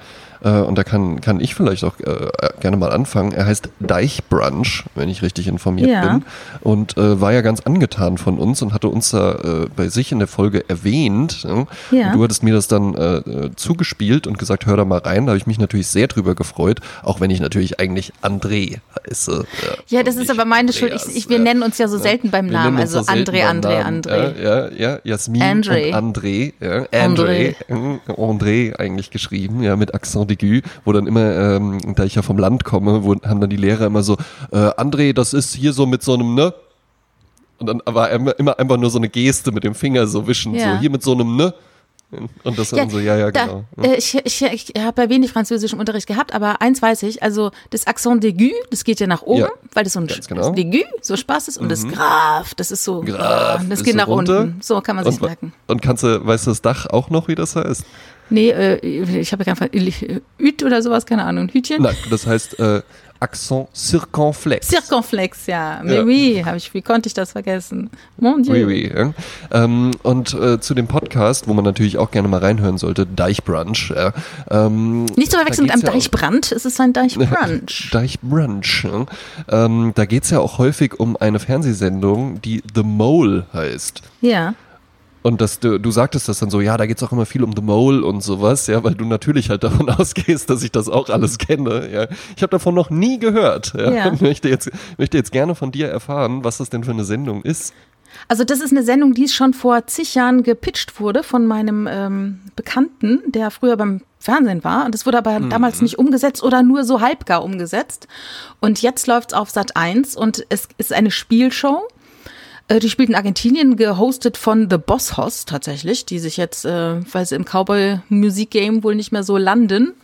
Äh, und da kann, kann ich vielleicht auch äh, gerne mal anfangen. Er heißt Deichbrunch, wenn ich richtig informiert Ja. bin. Und äh, war ja ganz angetan von uns und hatte uns da äh, bei sich in der Folge erwähnt. Ja? Ja. Du hattest mir das dann äh, äh, zugespielt und gesagt, hör da mal rein. Da habe ich mich natürlich sehr drüber gefreut, auch wenn ich natürlich eigentlich André heiße. Ja, das ist aber meine Schuld. Ich, ich, wir nennen uns ja so selten beim Namen. Also so André, André. André. Ja, ja, ja. Jasmin André. und André. André. André. André eigentlich geschrieben, ja, mit Accent aigu, wo dann immer, ähm, da ich ja vom Land komme, wo, haben dann die Lehrer immer so, äh, André, das ist hier so mit so einem, ne? Und dann war immer, immer einfach nur so eine Geste mit dem Finger so wischen, Ja. so hier mit so einem, ne? Und das dann so, ja, ja, da, genau. äh, ich ich, ich habe ja wenig Französisch im Unterricht gehabt, aber eins weiß ich, also das Accent d'aigu, das geht ja nach oben, Ja, weil das so ein genau. d'aigu, so Spaß ist, und das Graf, das ist so, Graf das geht nach runter. unten. So kann man sich und, merken. und kannst du, weißt du das Dach auch noch, wie das heißt? Nee, äh, ich habe ja keinen Hüt oder sowas, keine Ahnung, Hütchen. Nein, das heißt äh, Accent circonflex. Circonflex, ja. Mais ja. oui, habe ich, wie konnte ich das vergessen? Mon Dieu. Oui, oui. Ja. Ähm, und äh, zu dem Podcast, wo man natürlich auch gerne mal reinhören sollte, Deichbrunch. Ja. Ähm, Nicht zu verwechseln mit einem Deichbrand, es ist ein Deichbrunch. Deichbrunch. Ähm, da geht es ja auch häufig um eine Fernsehsendung, die The Mole heißt. Ja. Und dass du, du sagtest das dann so, ja, da geht es auch immer viel um The Mole und sowas, ja, weil du natürlich halt davon ausgehst, dass ich das auch alles kenne. Ja. Ich habe davon noch nie gehört. Ja. ja. Möchte jetzt, möchte jetzt gerne von dir erfahren, was das denn für eine Sendung ist. Also das ist eine Sendung, die schon vor zig Jahren gepitcht wurde von meinem ähm, Bekannten, der früher beim Fernsehen war. Und es wurde aber mhm. damals nicht umgesetzt oder nur so halbgar umgesetzt. Und jetzt läuft es auf Sat 1 und es ist eine Spielshow. Äh, die spielt in Argentinien, gehostet von The Boss Hoss tatsächlich, die sich jetzt, äh, weil sie im Cowboy-Musik-Game wohl nicht mehr so landen,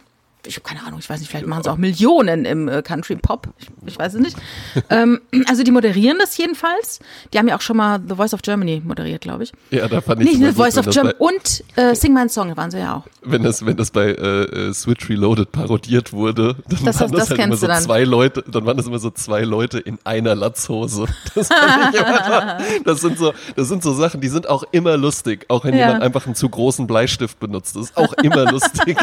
ich habe keine Ahnung, ich weiß nicht, vielleicht machen sie auch Millionen im äh, Country Pop, ich, ich, weiß es nicht. ähm, also die moderieren das jedenfalls. Die haben ja auch schon mal The Voice of Germany moderiert, glaube ich. Ja, da fand ich Nicht The Voice of Germany und äh, Sing My Song waren sie ja auch. Wenn das, wenn das bei äh, äh Switch Reloaded parodiert wurde, dann das, waren das, das halt immer so zwei Leute, dann waren das immer so zwei Leute in einer Latzhose. Das, das sind so, das sind so Sachen, die sind auch immer lustig, auch wenn ja. jemand einfach einen zu großen Bleistift benutzt. Das ist auch immer lustig.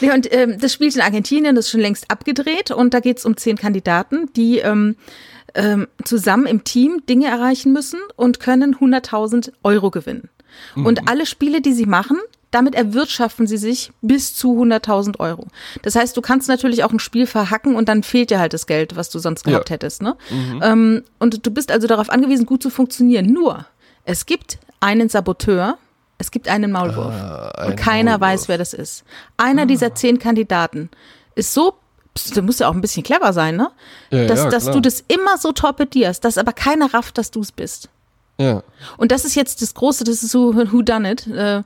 Ja, und ähm, das spielt in Argentinien, das ist schon längst abgedreht und da geht es um zehn Kandidaten, die ähm, ähm, zusammen im Team Dinge erreichen müssen und können 100.000 Euro gewinnen. Mhm. Und alle Spiele, die sie machen, damit erwirtschaften sie sich bis zu 100.000 Euro. Das heißt, du kannst natürlich auch ein Spiel verhacken und dann fehlt dir halt das Geld, was du sonst gehabt ja. hättest. Ne? Mhm. Ähm, und du bist also darauf angewiesen, gut zu funktionieren. Nur, es gibt einen Saboteur, es gibt einen Maulwurf. Ein und keiner Maulwurf. weiß, wer das ist. Einer ah. dieser zehn Kandidaten ist so, du musst ja auch ein bisschen clever sein, ne? Ja, dass, ja, dass du das immer so torpedierst, dass aber keiner rafft, dass du es bist. Ja. Und das ist jetzt das Große, das ist so Who Done It, äh,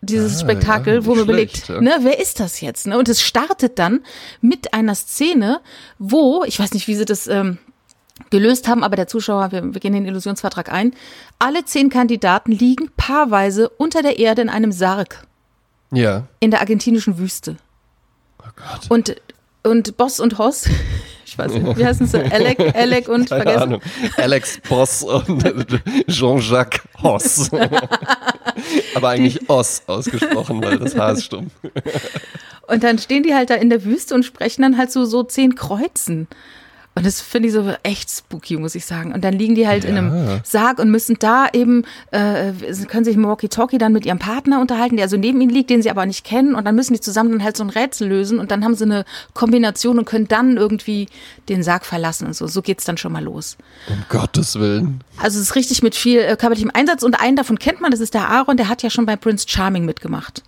dieses ah, Spektakel, ja, wo man überlegt, ja. ne, wer ist das jetzt? Ne? Und es startet dann mit einer Szene, wo, ich weiß nicht, wie sie das ähm, gelöst haben, aber der Zuschauer, wir, wir gehen den Illusionsvertrag ein, alle zehn Kandidaten liegen paarweise unter der Erde in einem Sarg. Ja. In der argentinischen Wüste. Oh Gott. Und, und Boss und Hoss, ich weiß nicht, wie heißen sie? Alec, Alec und Keine vergessen? Ahnung. Alex Boss und Jean-Jacques Hoss. aber eigentlich Oss ausgesprochen, weil das Haar ist stumm. Und dann stehen die halt da in der Wüste und sprechen dann halt so, so zehn Kreuzen. Und das finde ich so echt spooky, muss ich sagen. Und dann liegen die halt ja. in einem Sarg und müssen da eben, äh, können sich im Walkie-Talkie dann mit ihrem Partner unterhalten, der so neben ihnen liegt, den sie aber nicht kennen. Und dann müssen die zusammen dann halt so ein Rätsel lösen. Und dann haben sie eine Kombination und können dann irgendwie den Sarg verlassen und so. So geht's dann schon mal los. Um Gottes Willen. Also es ist richtig mit viel äh, körperlichem Einsatz. Und einen davon kennt man, das ist der Aaron, der hat ja schon bei Prince Charming mitgemacht.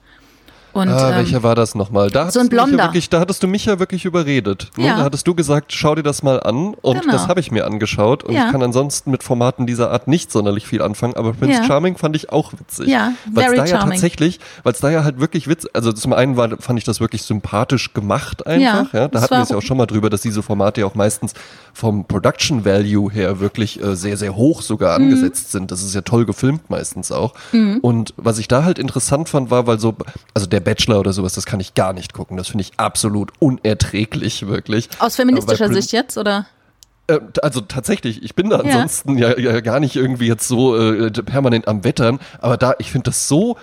Und, ah, ähm, welcher war das nochmal? Da so ein Blonder. Ja wirklich, da hattest du mich ja wirklich überredet. Ne? Ja. Da hattest du gesagt, schau dir das mal an. Und genau. das habe ich mir angeschaut. Und ja. ich kann ansonsten mit Formaten dieser Art nicht sonderlich viel anfangen. Aber Prince ja. Charming fand ich auch witzig. Ja, weil very da charming. ja tatsächlich, weil es da ja halt wirklich witzig, also zum einen war, fand ich das wirklich sympathisch gemacht einfach. Ja, da hatten wir es ja auch schon mal drüber, dass diese Formate ja auch meistens vom Production Value her wirklich äh, sehr, sehr hoch sogar mhm. angesetzt sind. Das ist ja toll gefilmt meistens auch. Mhm. Und was ich da halt interessant fand, war, weil so, also der Bachelor oder sowas, das kann ich gar nicht gucken. Das finde ich absolut unerträglich, wirklich. Aus feministischer Sicht jetzt, oder? Äh, also tatsächlich, ich bin da ansonsten ja, ja, ja gar nicht irgendwie jetzt so äh, permanent am Wettern, aber da, ich finde das so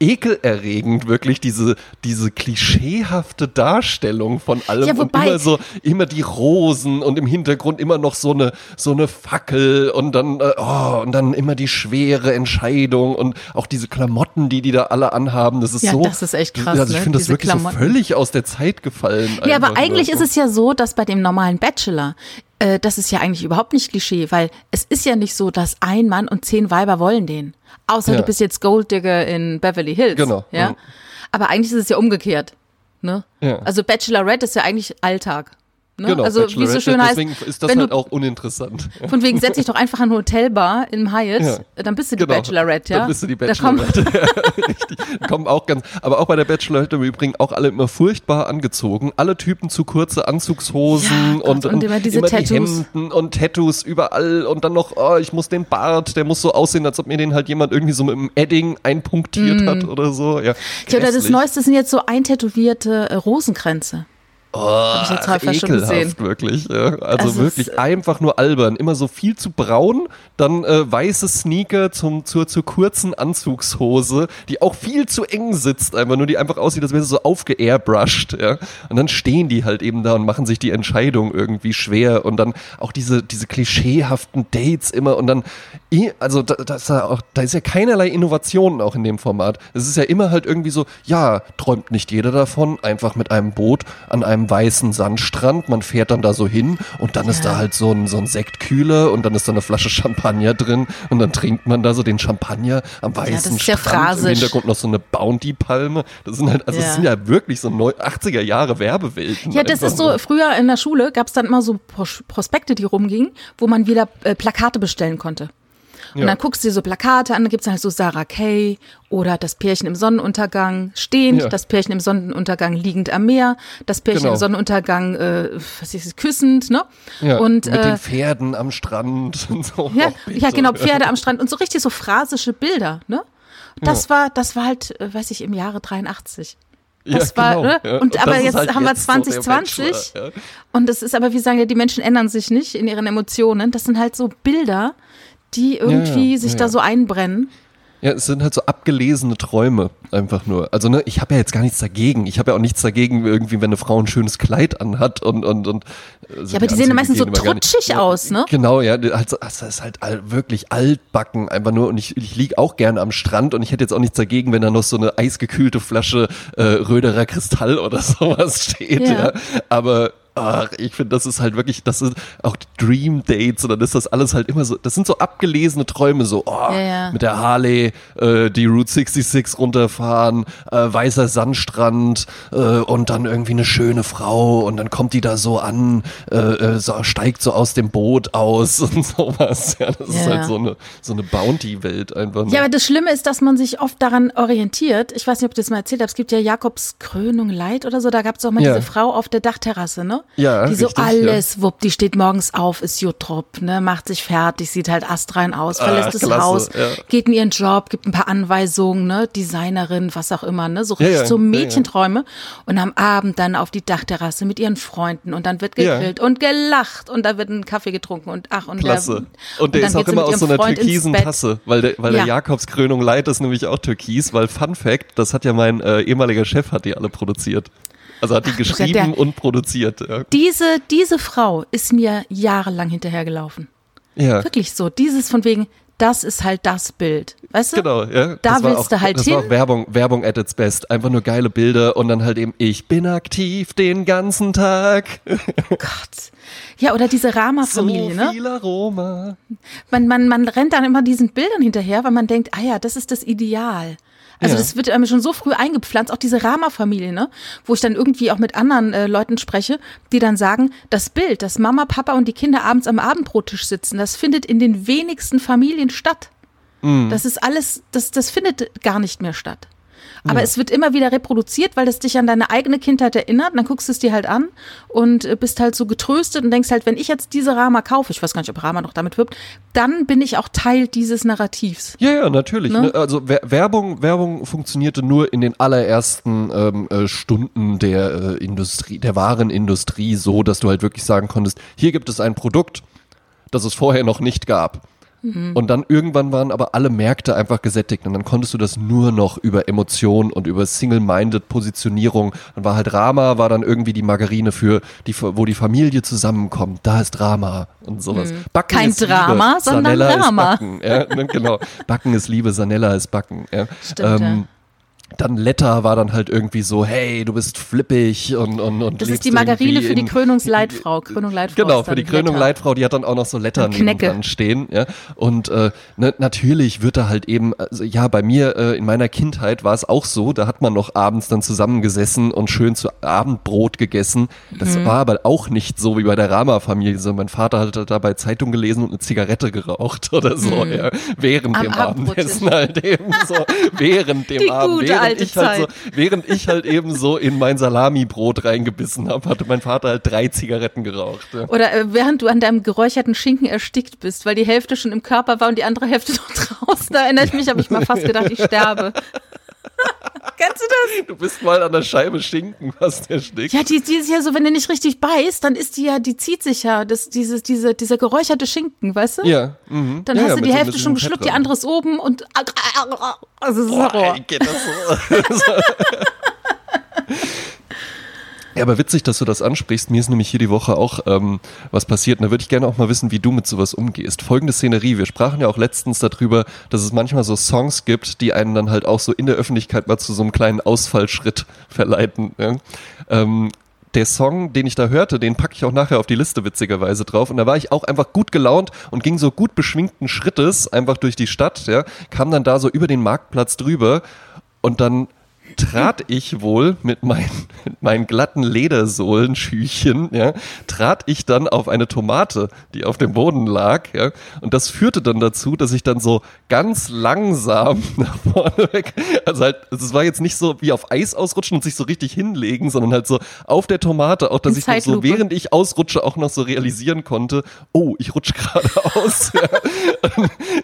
ekelerregend, wirklich diese, diese klischeehafte Darstellung von allem ja, und immer so, immer die Rosen und im Hintergrund immer noch so eine, so eine Fackel und dann, äh, oh, und dann immer die schwere Entscheidung und auch diese Klamotten, die die da alle anhaben, das ist ja, so. das ist echt krass. Also ich ne? finde das wirklich Klamotten. so völlig aus der Zeit gefallen. Ja, aber eigentlich nur. ist es ja so, dass bei dem normalen Bachelor äh, das ist ja eigentlich überhaupt nicht Klischee, weil es ist ja nicht so, dass ein Mann und zehn Weiber wollen den. Außer ja. du bist jetzt Golddigger in Beverly Hills. Genau. Ja. Aber eigentlich ist es ja umgekehrt. Ne? Ja. Also Bachelorette ist ja eigentlich Alltag. Ne? Genau, also wie so schön heißt, deswegen ist das wenn halt du, auch uninteressant. von wegen setz dich doch einfach an eine Hotelbar im Hyatt, Ja. dann bist du die Genau. Bachelorette, ja. Dann bist du die Da Bachelorette. Ja, richtig. Kommen auch ganz, aber auch bei der Bachelorette im Übrigen auch alle immer furchtbar angezogen. Alle Typen zu kurze Anzugshosen Ja, Gott, und, und immer diese immer die Tattoos. Hemden und Tattoos überall und dann noch, oh, ich muss den Bart, der muss so aussehen, als ob mir den halt jemand irgendwie so mit einem Edding einpunktiert hat oder so. Ja, Mm. Ja, oder das. Neueste sind jetzt so eintätowierte äh, Rosenkränze. Oh, ekelhaft, wirklich. Ja. Also Also wirklich es- einfach nur albern. Immer so viel zu braun, dann äh, weiße Sneaker zum, zur, zur kurzen Anzugshose, die auch viel zu eng sitzt, einfach nur, die einfach aussieht, als wäre sie so aufgeairbrushed. Ja. Und dann stehen die halt eben da und machen sich die Entscheidung irgendwie schwer. Und dann auch diese, diese klischeehaften Dates immer und dann, also da, da, ist ja auch, da ist ja keinerlei Innovation auch in dem Format. Es ist ja immer halt irgendwie so, ja, träumt nicht jeder davon, einfach mit einem Boot an einem weißen Sandstrand, man fährt dann da so hin und dann ist da halt so ein, so ein Sektkühler und dann ist da eine Flasche Champagner drin und dann trinkt man da so den Champagner am weißen das ist ja Strand, im. Hintergrund noch so eine Bounty-Palme. Das sind halt, also Ja. das sind ja wirklich so neu 80er Jahre Werbewelten. Ja, das ist so, früher in der Schule gab es dann immer so Pros- Prospekte, die rumgingen, wo man wieder äh, Plakate bestellen konnte. Und Ja. dann guckst du dir so Plakate an, da gibt's dann halt so Sarah Kay oder das Pärchen im Sonnenuntergang stehend, Ja. das Pärchen im Sonnenuntergang liegend am Meer, das Pärchen Genau. im Sonnenuntergang, äh, was ist es, küssend, ne? Ja, und mit äh, den Pferden am Strand und so. ja, ja, so. genau, Pferde am Strand und so richtig so phrasische Bilder, ne? Das war, das war halt, äh, weiß ich, im Jahre 83. Das war, genau, ne? ja. Und, aber jetzt halt haben wir jetzt so der 2020 Bachelor, ja. und das ist aber, wie sagen ja, die Menschen ändern sich nicht in ihren Emotionen. Das sind halt so Bilder, die irgendwie ja, sich da so einbrennen. Ja, es sind halt so abgelesene Träume einfach nur. Also ne, ich habe ja jetzt gar nichts dagegen. Ich habe ja auch nichts dagegen, irgendwie, wenn eine Frau ein schönes Kleid anhat und und und. also Ja, aber die sehen Anzüge meistens so trutschig aus, ne? Genau, ja, also, das ist halt wirklich altbacken einfach nur und ich, ich lieg auch gerne am Strand und ich hätte jetzt auch nichts dagegen, wenn da noch so eine eisgekühlte Flasche äh, Röderer Kristall oder sowas steht, Ja. ja. Aber ach, ich finde, das ist halt wirklich, das sind auch Dream Dates und dann ist das alles halt immer so, das sind so abgelesene Träume, so, oh, Ja, ja. mit der Harley äh, die Route 66 runterfahren, äh, weißer Sandstrand äh, und dann irgendwie eine schöne Frau und dann kommt die da so an, äh, äh, so, steigt so aus dem Boot aus und sowas. Ja, das ist Ja. halt so eine, so eine Bounty-Welt einfach. nur. Ja, aber das Schlimme ist, dass man sich oft daran orientiert. Ich weiß nicht, ob ich das mal erzählt habe. Es gibt ja Jakobs Krönung Leid oder so. Da gab es auch mal diese Frau auf der Dachterrasse, ne? Ja, Die so richtig, alles wuppt. Die steht morgens auf, ist Jutrop, ne? Macht sich fertig, sieht halt astrein aus, verlässt Ah, das klasse, Haus, ja. geht in ihren Job, gibt ein paar Anweisungen, ne? Designerin, was auch immer, ne? So Ja, richtig ja, so ja, ja. Mädchenträume. Und am Abend dann auf die Dachterrasse mit ihren Freunden und dann wird Ja. gegrillt und gelacht und da wird ein Kaffee getrunken und ach und Klasse. Der, Und der dann ist auch immer aus so einer Freund türkisen. Tasse, weil der, weil Ja. der Jakobskrönung Light ist nämlich auch türkis, weil Fun Fact, das hat ja mein äh, ehemaliger Chef, hat die alle produziert. Also hat die Ach, geschrieben der- und produziert. Ja. Diese, diese Frau ist mir jahrelang hinterhergelaufen. ja. Wirklich so. Dieses von wegen, das ist halt das Bild. Weißt du? Genau, ja. Da das war willst auch, du halt das hin. war auch Werbung, Werbung at its best. Einfach nur geile Bilder und dann halt eben, ich bin aktiv den ganzen Tag. Gott. Ja, oder diese So Rama-Familie, ne? viel Aroma. Man, man, man rennt dann immer diesen Bildern hinterher, weil man denkt, ah ja, das ist das Ideal. Also Ja. das wird einem schon so früh eingepflanzt, auch diese Rama-Familie, ne? Wo ich dann irgendwie auch mit anderen äh, Leuten spreche, die dann sagen, das Bild, dass Mama, Papa und die Kinder abends am Abendbrottisch sitzen, das findet in den wenigsten Familien statt. Mhm. Das ist alles, das, das findet gar nicht mehr statt. Aber es wird immer wieder reproduziert, weil das dich an deine eigene Kindheit erinnert. Und dann guckst du es dir halt an und äh, bist halt so getröstet und denkst halt, wenn ich jetzt diese Rama kaufe, ich weiß gar nicht, ob Rama noch damit wirbt, dann bin ich auch Teil dieses Narrativs. Ja, ja, natürlich. Ne? Ne? Also Wer- Werbung, Werbung funktionierte nur in den allerersten ähm, äh, Stunden der äh, Industrie, der Warenindustrie, so, dass du halt wirklich sagen konntest, hier gibt es ein Produkt, das es vorher noch nicht gab. Mhm. Und dann irgendwann waren aber alle Märkte einfach gesättigt und dann konntest du das nur noch über Emotion und über Single-Minded Positionierung. Dann war halt Rama, war dann irgendwie die Margarine für die, wo die Familie zusammenkommt. Da ist Drama und sowas. Backen Mhm. Kein ist Liebe, Drama, sondern Sanella Drama. Ist Backen. Ja, genau. Backen ist Liebe, Sanella ist Backen. Ja. Stimmt, ja. Dann Letter war dann halt irgendwie so, hey, du bist flippig und und und Das ist die Margarine für die Krönungsleitfrau. Krönung Leitfrau Genau, für die Krönung Letter. Leitfrau, die hat dann auch noch so Letter nebendran stehen. Ja. Und äh, ne, natürlich wird da halt eben, also, ja, bei mir äh, in meiner Kindheit war es auch so, da hat man noch abends dann zusammengesessen und schön zu Abendbrot gegessen. Das Mhm. war aber auch nicht so wie bei der Rama-Familie. So, mein Vater hat dabei Zeitung gelesen und eine Zigarette geraucht oder so, ja, während Mhm. Am dem. Abendessen halt eben so, während dem Abend, während alte ich halt so, Zeit. während ich halt eben so in mein Salamibrot reingebissen habe, hatte mein Vater halt drei Zigaretten geraucht. Ja. Oder äh, während du an deinem geräucherten Schinken erstickt bist, weil die Hälfte schon im Körper war und die andere Hälfte noch draußen. Da erinnere ich mich, habe ich mal fast gedacht, ich sterbe. Kennst du das? Du bist mal an der Scheibe Schinken, was der Stück. Ja, die, die ist ja so, wenn du nicht richtig beißt, dann ist die ja, die zieht sich ja, das, dieses, diese, dieser geräucherte Schinken, weißt du? Ja. Mhm. Dann ja, hast ja, du die Hälfte schon geschluckt, die andere ist oben und also das ist Boah, Horror. ey, geht das so? Ja, aber witzig, dass du das ansprichst. Mir ist nämlich hier die Woche auch ähm, was passiert. Und da würde ich gerne auch mal wissen, wie du mit sowas umgehst. Folgende Szenerie. Wir sprachen ja auch letztens darüber, dass es manchmal so Songs gibt, die einen dann halt auch so in der Öffentlichkeit mal zu so einem kleinen Ausfallschritt verleiten. Ja? Ähm, der Song, den ich da hörte, den packe ich auch nachher auf die Liste witzigerweise drauf. Und da war ich auch einfach gut gelaunt und ging so gut beschwingten Schrittes einfach durch die Stadt, ja, kam dann da so über den Marktplatz drüber und dann trat ich wohl mit meinen, mit meinen glatten Ledersohlenschüchen, ja, trat ich dann auf eine Tomate, die auf dem Boden lag, ja, und das führte dann dazu, dass ich dann so ganz langsam nach vorne weg, also halt, es war jetzt nicht so wie auf Eis ausrutschen und sich so richtig hinlegen, sondern halt so auf der Tomate, auch dass In ich noch so, während ich ausrutsche, auch noch so realisieren konnte, oh, ich rutsche gerade aus, ja.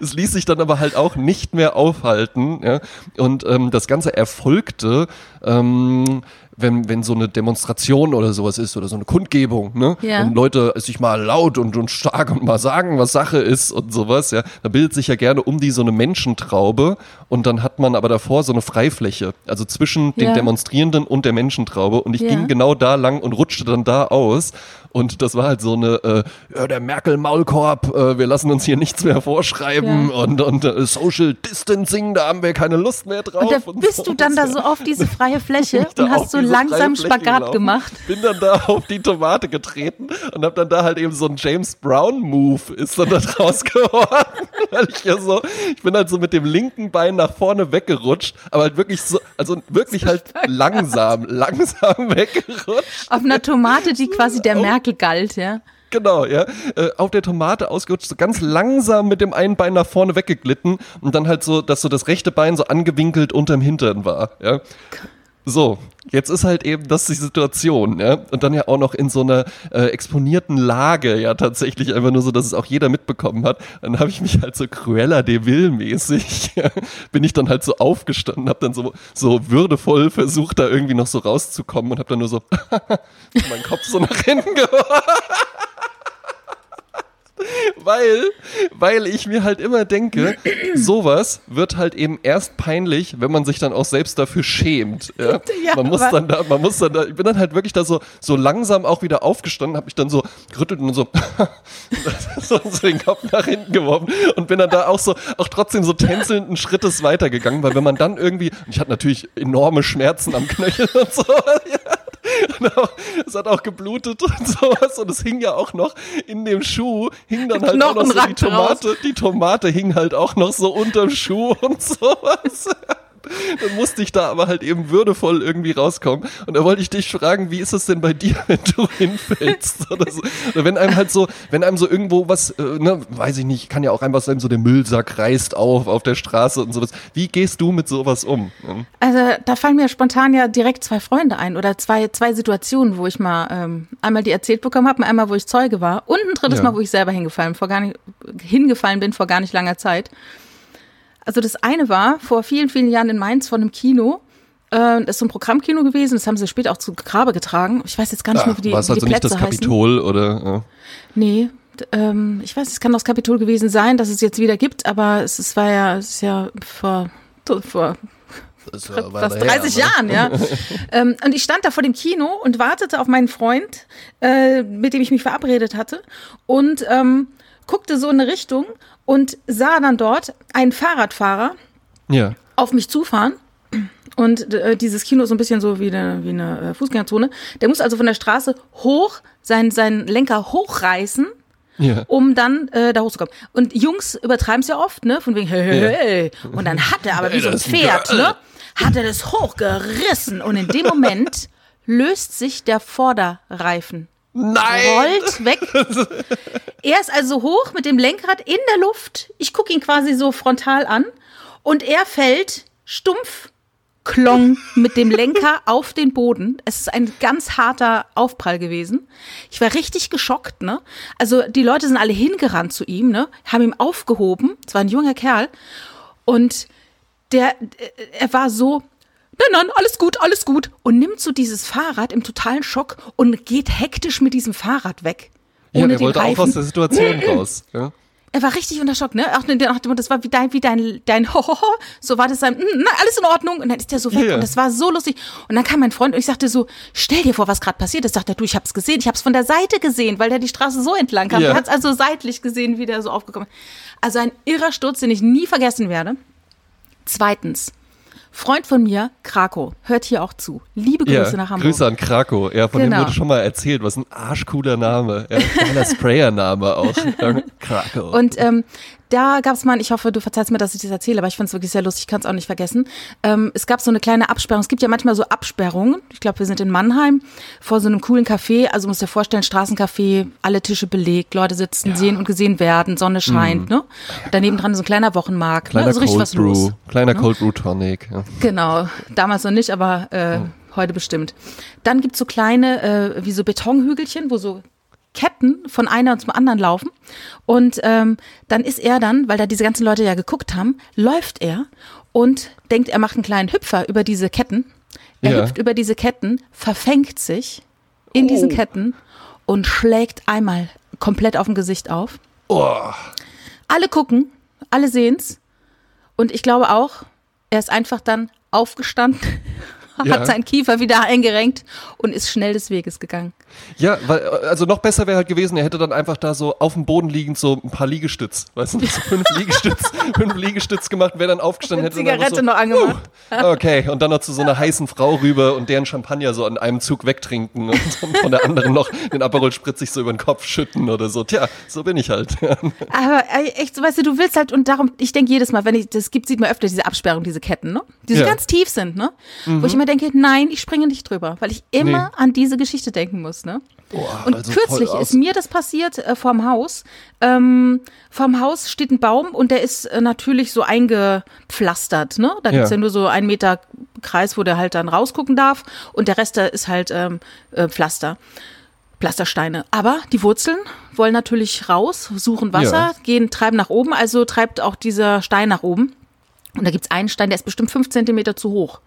Es ließ sich dann aber halt auch nicht mehr aufhalten. Ja? Und ähm, das Ganze erfolgte, ähm, wenn, wenn so eine Demonstration oder sowas ist oder so eine Kundgebung, ne? Ja. Und Leute sich mal laut und, und stark und mal sagen, was Sache ist und sowas, ja, da bildet sich ja gerne um die so eine Menschentraube und dann hat man aber davor so eine Freifläche, also zwischen den Ja. Demonstrierenden und der Menschentraube und ich Ja. ging genau da lang und rutschte dann da aus und das war halt so eine, äh, ja, der Merkel-Maulkorb, äh, wir lassen uns hier nichts mehr vorschreiben Ja. und, und äh, Social Distancing, da haben wir keine Lust mehr drauf. Und da bist so. du dann da so auf diese freie Fläche und hast so diese langsam freie Fläche Spagat gelaufen, gemacht. Bin dann da auf die Tomate getreten und hab dann da halt eben so ein James Brown Move ist dann da draus geworden, weil ich ja so, ich bin halt so mit dem linken Bein nach vorne weggerutscht, aber halt wirklich so, also wirklich halt langsam, langsam weggerutscht. Auf einer Tomate, die quasi der Merkel galt, ja. Genau, ja. Äh, auf der Tomate ausgerutscht, so ganz langsam mit dem einen Bein nach vorne weggeglitten und dann halt so, dass so das rechte Bein so angewinkelt unterm Hintern war, ja. So, jetzt ist halt eben das die Situation, ja. Und dann ja auch noch in so einer äh, exponierten Lage, ja, tatsächlich einfach nur so, dass es auch jeder mitbekommen hat. Dann habe ich mich halt so Cruella de Vil mäßig, ja, bin ich dann halt so aufgestanden, habe dann so, so würdevoll versucht, da irgendwie noch so rauszukommen und habe dann nur so meinen Kopf so nach hinten geworfen. Weil, weil ich mir halt immer denke, sowas wird halt eben erst peinlich, wenn man sich dann auch selbst dafür schämt. Ja? Ja, man muss dann da, man muss dann da, ich bin dann halt wirklich da so, so langsam auch wieder aufgestanden, habe mich dann so gerüttelt und so, so, den Kopf nach hinten geworfen und bin dann da auch so, auch trotzdem so tänzelnden Schrittes weitergegangen, weil wenn man dann irgendwie, ich hatte natürlich enorme Schmerzen am Knöchel und so, auch, es hat auch geblutet und sowas und es hing ja auch noch in dem Schuh, hing dann halt auch noch so die Tomate, die Tomate hing halt auch noch so unterm Schuh und sowas. Dann musste ich da aber halt eben würdevoll irgendwie rauskommen. Und da wollte ich dich fragen, wie ist es denn bei dir, wenn du hinfällst? Oder, so. Oder wenn einem halt so, wenn einem so irgendwo was, äh, ne, weiß ich nicht, kann ja auch einfach sein, so der Müllsack reißt auf auf der Straße und sowas. Wie gehst du mit sowas um? Hm? Also da fallen mir spontan ja direkt zwei Freunde ein oder zwei, zwei Situationen, wo ich mal ähm, einmal die erzählt bekommen habe und einmal, wo ich Zeuge war und ein drittes Ja. Mal, wo ich selber hingefallen, vor gar nicht, hingefallen bin vor gar nicht langer Zeit. Also das eine war vor vielen, vielen Jahren in Mainz von einem Kino. Äh, das ist so ein Programmkino gewesen, das haben sie später auch zu Grabe getragen. Ich weiß jetzt gar nicht mehr, wie die, War es also die nicht Plätze das heißen. Kapitol oder? Ja. Nee, ähm, ich weiß, es kann das Kapitol gewesen sein, dass es jetzt wieder gibt, aber es, es war ja, es ist ja vor, vor fast 30 Jahren, ja. ähm, und ich stand da vor dem Kino und wartete auf meinen Freund, äh, mit dem ich mich verabredet hatte, und ähm, guckte so in eine Richtung und sah dann dort einen Fahrradfahrer Ja. auf mich zufahren. und äh, dieses Kino ist so ein bisschen so wie eine, wie eine äh, Fußgängerzone. Der muss also von der Straße hoch seinen, seinen Lenker hochreißen, Ja. um dann äh, da hochzukommen. Und Jungs übertreiben es ja oft, ne? Von wegen, hey, hey, hey. Und dann hat er aber wie so ein Pferd, ne? Hat er das hochgerissen. Und in dem Moment löst sich der Vorderreifen. Nein! Rollt weg. Er ist also hoch mit dem Lenkrad in der Luft. Ich gucke ihn quasi so frontal an. Und er fällt stumpf klong mit dem Lenker auf den Boden. Es ist ein ganz harter Aufprall gewesen. Ich war richtig geschockt, ne? Also die Leute sind alle hingerannt zu ihm, ne? Haben ihn aufgehoben. Es war ein junger Kerl. Und der, äh, er war so, nein, nein, alles gut, alles gut. Und nimmt so dieses Fahrrad im totalen Schock und geht hektisch mit diesem Fahrrad weg. Ja, den wollte auch Reifen. aus der Situation raus. Ja. Er war richtig unter Schock, ne? Auch nach dem Motto, das war wie dein, wie dein, dein Hohoho. So war das sein, "Mm, na, alles in Ordnung. Und dann ist der so weg. Ja. Und das war so lustig. Und dann kam mein Freund und ich sagte so, stell dir vor, was gerade passiert ist. Sagt er, du, ich hab's gesehen. Ich hab's von der Seite gesehen, weil der die Straße so entlang kam. Ja. Er hat's also seitlich gesehen, wie der so aufgekommen ist. Also ein irrer Sturz, den ich nie vergessen werde. Zweitens. Freund von mir, Krakow, hört hier auch zu. Liebe Grüße Ja, nach Hamburg. Grüße an Krakow. Ja, von dem Genau. wurde schon mal erzählt. Was ein arschcooler Name. Ja, geiler Sprayer-Name auch. Ja, Krakow. Und ähm, da gab es mal, ich hoffe, du verzeihst mir, dass ich das erzähle, aber ich fand es wirklich sehr lustig, ich kann es auch nicht vergessen. Ähm, es gab so eine kleine Absperrung. Es gibt ja manchmal so Absperrungen. Ich glaube, wir sind in Mannheim vor so einem coolen Café. Also musst dir vorstellen, Straßencafé, alle Tische belegt, Leute sitzen, sehen und gesehen werden, Sonne scheint. Ne? Daneben dran so ein kleiner Wochenmarkt. Mhm. kleiner ne? Also Cold Brew. los. Kleiner Cold Brew Tonic. Ja. Genau, damals noch nicht, aber äh, heute bestimmt. Dann gibt's so kleine, äh, wie so Betonhügelchen, wo so Ketten von einer zum anderen laufen. Und ähm, dann ist er dann, weil da diese ganzen Leute ja geguckt haben, läuft er und denkt, er macht einen kleinen Hüpfer über diese Ketten. Er Ja. hüpft über diese Ketten, verfängt sich in diesen Oh. Ketten und schlägt einmal komplett auf dem Gesicht auf. Oh, Alle gucken, alle sehen's. Und ich glaube auch, er ist einfach dann aufgestanden, Ja. hat seinen Kiefer wieder eingerenkt und ist schnell des Weges gegangen. Ja, weil, also noch besser wäre halt gewesen, er hätte dann einfach da so auf dem Boden liegend so ein paar Liegestütz, weißt du, so fünf Liegestütz, fünf Liegestütz gemacht, wäre dann aufgestanden, hätte dann Zigarette so, noch angemacht. Uh, okay, und dann noch zu so einer heißen Frau rüber und deren Champagner so an einem Zug wegtrinken und dann von der anderen noch den Aperol spritzig so über den Kopf schütten oder so. Tja, so bin ich halt. Aber echt, so, weißt du, du willst halt, und darum, ich denke jedes Mal, wenn ich, das gibt, sieht man öfter diese Absperrung, diese Ketten, ne? Die so Ja. Mhm. ganz tief sind, ne? Wo ich immer denke, nein, ich springe nicht drüber, weil ich immer an diese Geschichte denken muss, ne? Boah, Und also kürzlich ist mir das passiert äh, vorm Haus. Ähm, vorm Haus steht ein Baum und der ist äh, natürlich so eingepflastert. Ne? Da gibt's Ja. ja nur so einen Meter Kreis, wo der halt dann rausgucken darf. Und der Rest ist halt ähm, äh, Pflaster. Pflastersteine. Aber die Wurzeln wollen natürlich raus, suchen Wasser, Ja. gehen, treiben nach oben. Also treibt auch dieser Stein nach oben. Und da gibt's einen Stein, der ist bestimmt fünf Zentimeter zu hoch.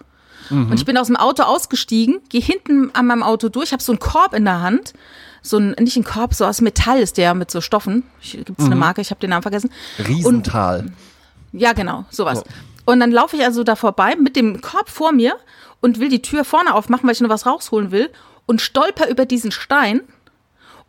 Und ich bin aus dem Auto ausgestiegen, gehe hinten an meinem Auto durch, habe so einen Korb in der Hand. So ein, nicht ein Korb, so aus Metall ist der mit so Stoffen. Gibt es eine Marke, ich habe den Namen vergessen. Riesental. Ja, genau, sowas. Ja. Und dann laufe ich also da vorbei mit dem Korb vor mir und will die Tür vorne aufmachen, weil ich noch was rausholen will und stolper über diesen Stein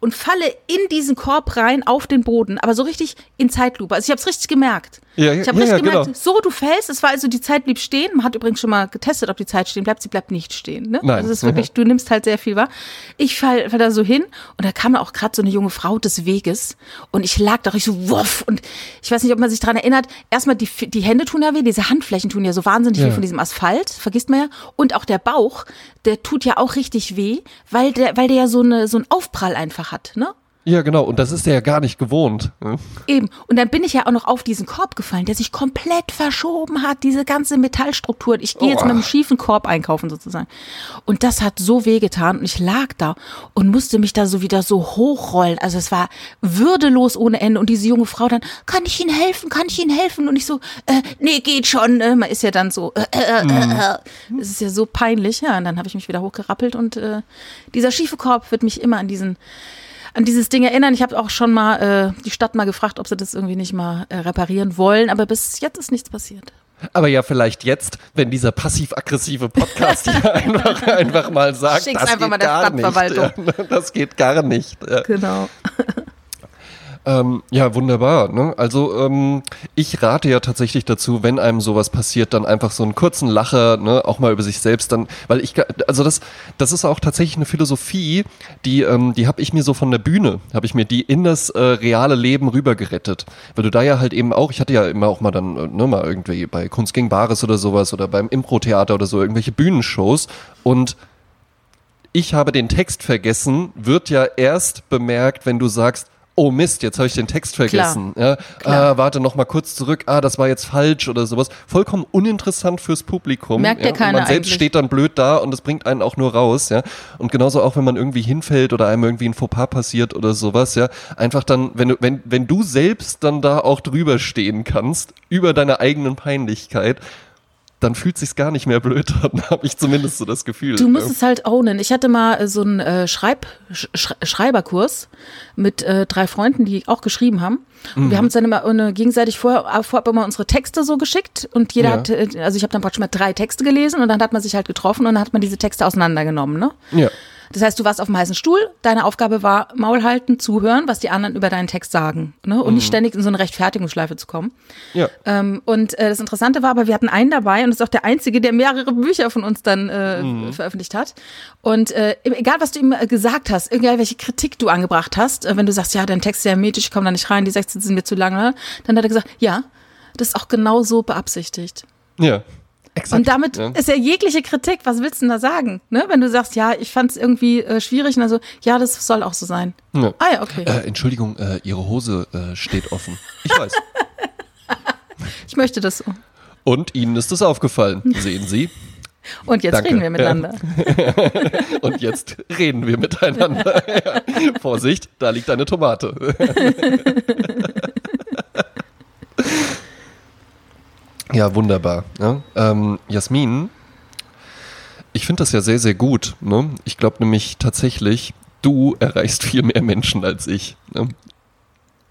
und falle in diesen Korb rein auf den Boden, aber so richtig in Zeitlupe. Also ich habe es richtig gemerkt. Ja, ich habe ja, richtig ja, gemerkt, genau. so du fällst, es war also die Zeit blieb stehen. Man hat übrigens schon mal getestet, ob die Zeit stehen bleibt. Sie bleibt nicht stehen. Ne? Nein. Also es ist wirklich, du nimmst halt sehr viel wahr. Ich fall, fall da so hin und da kam auch gerade so eine junge Frau des Weges und ich lag da, ich so wuff und ich weiß nicht, ob man sich dran erinnert. Erstmal die, die Hände tun ja weh, diese Handflächen tun ja so wahnsinnig Ja. weh von diesem Asphalt, vergisst man ja. Und auch der Bauch, der tut ja auch richtig weh, weil der, weil der ja so eine so einen Aufprall einfach hat, ne? Ja, genau. Und das ist er ja gar nicht gewohnt. ne? Eben. Und dann bin ich ja auch noch auf diesen Korb gefallen, der sich komplett verschoben hat, diese ganze Metallstruktur. Ich gehe jetzt Oh. mit einem schiefen Korb einkaufen sozusagen. Und das hat so wehgetan und ich lag da und musste mich da so wieder so hochrollen. Also es war würdelos ohne Ende. Und diese junge Frau dann, kann ich Ihnen helfen? Kann ich Ihnen helfen? Und ich so, äh, nee, geht schon. Äh, man ist ja dann so, äh, äh, äh, äh. Das ist ja so peinlich. Ja, und dann habe ich mich wieder hochgerappelt und äh, dieser schiefe Korb wird mich immer an diesen an dieses Ding erinnern. Ich habe auch schon mal äh, die Stadt mal gefragt, ob sie das irgendwie nicht mal äh, reparieren wollen, aber bis jetzt ist nichts passiert. Aber ja, vielleicht jetzt, wenn dieser passiv-aggressive Podcast hier einfach, einfach mal sagt, Schick's das einfach geht mal der gar Stadtverwaltung. nicht. Das geht gar nicht. Genau. Ähm, ja, wunderbar. Ne? Also ähm, ich rate ja tatsächlich dazu, wenn einem sowas passiert, dann einfach so einen kurzen Lacher, ne, auch mal über sich selbst dann, weil ich, also das, das ist auch tatsächlich eine Philosophie, die, ähm, die habe ich mir so von der Bühne, habe ich mir die in das äh, reale Leben rübergerettet, weil du da ja halt eben auch, ich hatte ja immer auch mal dann, äh, ne, mal irgendwie bei Kunst gegen Bares oder sowas oder beim Impro-Theater oder so irgendwelche Bühnenshows und ich habe den Text vergessen, wird ja erst bemerkt, wenn du sagst, oh Mist, jetzt habe ich den Text vergessen. Klar. Ja, ah, warte noch mal kurz zurück. Ah, das war jetzt falsch oder sowas. Vollkommen uninteressant fürs Publikum. Merkt ja, keiner Man selbst eigentlich. steht dann blöd da und es bringt einen auch nur raus. Ja, und genauso auch wenn man irgendwie hinfällt oder einem irgendwie ein Fauxpas passiert oder sowas. Ja, einfach dann, wenn du wenn wenn du selbst dann da auch drüber stehen kannst über deine eigenen Peinlichkeit dann fühlt sich's gar nicht mehr blöd an, habe ich zumindest so das Gefühl. Du musst es halt ownen. Ich hatte mal äh, so einen äh, Schreib, Sch Schreiberkurs mit äh, drei Freunden, die auch geschrieben haben. Und mhm. wir haben uns dann immer eine, gegenseitig vorher, äh, vorab immer unsere Texte so geschickt und jeder ja. hat, äh, also ich habe dann praktisch mal drei Texte gelesen und dann hat man sich halt getroffen und dann hat man diese Texte auseinandergenommen, ne? Ja. Das heißt, du warst auf dem heißen Stuhl, deine Aufgabe war Maul halten, zuhören, was die anderen über deinen Text sagen. Ne? Und mhm. nicht ständig in so eine Rechtfertigungsschleife zu kommen. Ja. Ähm, und äh, das Interessante war aber, wir hatten einen dabei und das ist auch der Einzige, der mehrere Bücher von uns dann äh, mhm. veröffentlicht hat. Und äh, egal, was du ihm äh, gesagt hast, egal welche Kritik du angebracht hast, äh, wenn du sagst, ja, dein Text ist sehr metisch, ich komme da nicht rein, die 16 sind mir zu lange, dann hat er gesagt, ja, das ist auch genau so beabsichtigt. Ja. Exakt, und damit ja. ist ja jegliche Kritik, was willst du denn da sagen? Ne? Wenn du sagst, ja, ich fand es irgendwie äh, schwierig und also, ja, das soll auch so sein. Ja. Ah ja, okay. Äh, Entschuldigung, äh, Ihre Hose äh, steht offen. Ich weiß. ich möchte das so. Und Ihnen ist das aufgefallen, sehen Sie. Und jetzt Danke. reden wir miteinander. und jetzt reden wir miteinander. Vorsicht, da liegt eine Tomate. Ja, wunderbar. Ja. Ähm, Jasmin, ich finde das ja sehr, sehr gut. Ne? Ich glaube nämlich tatsächlich, du erreichst viel mehr Menschen als ich. Ne?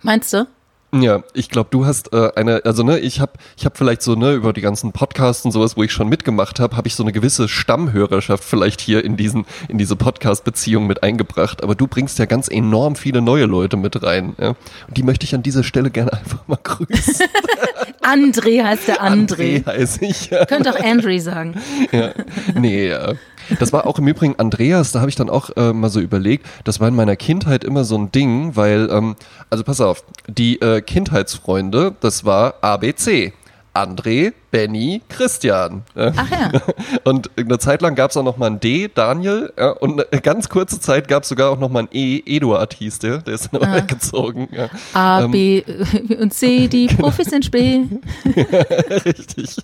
Meinst du? Ja, ich glaube, du hast äh, eine, also ne, ich habe ich hab vielleicht so ne über die ganzen Podcasts und sowas, wo ich schon mitgemacht habe, habe ich so eine gewisse Stammhörerschaft vielleicht hier in diesen in diese Podcast Beziehung mit eingebracht, aber du bringst ja ganz enorm viele neue Leute mit rein, ja? Und die möchte ich an dieser Stelle gerne einfach mal grüßen. André heißt der André. André heiße ich. Ja. Könnt auch André sagen. Ja. Nee, ja. Das war auch im Übrigen Andreas, da habe ich dann auch äh, mal so überlegt, das war in meiner Kindheit immer so ein Ding, weil, ähm, also pass auf, die äh, Kindheitsfreunde, das war ABC. André, Benny, Christian. Ach ja. Und eine Zeit lang gab es auch noch mal ein D, Daniel. Ja, und eine ganz kurze Zeit gab es sogar auch noch mal ein E, Eduard hieß der. Der ist dann ah. weggezogen. Ja. A, ähm, B und C, die genau. Profis sind spät. Richtig.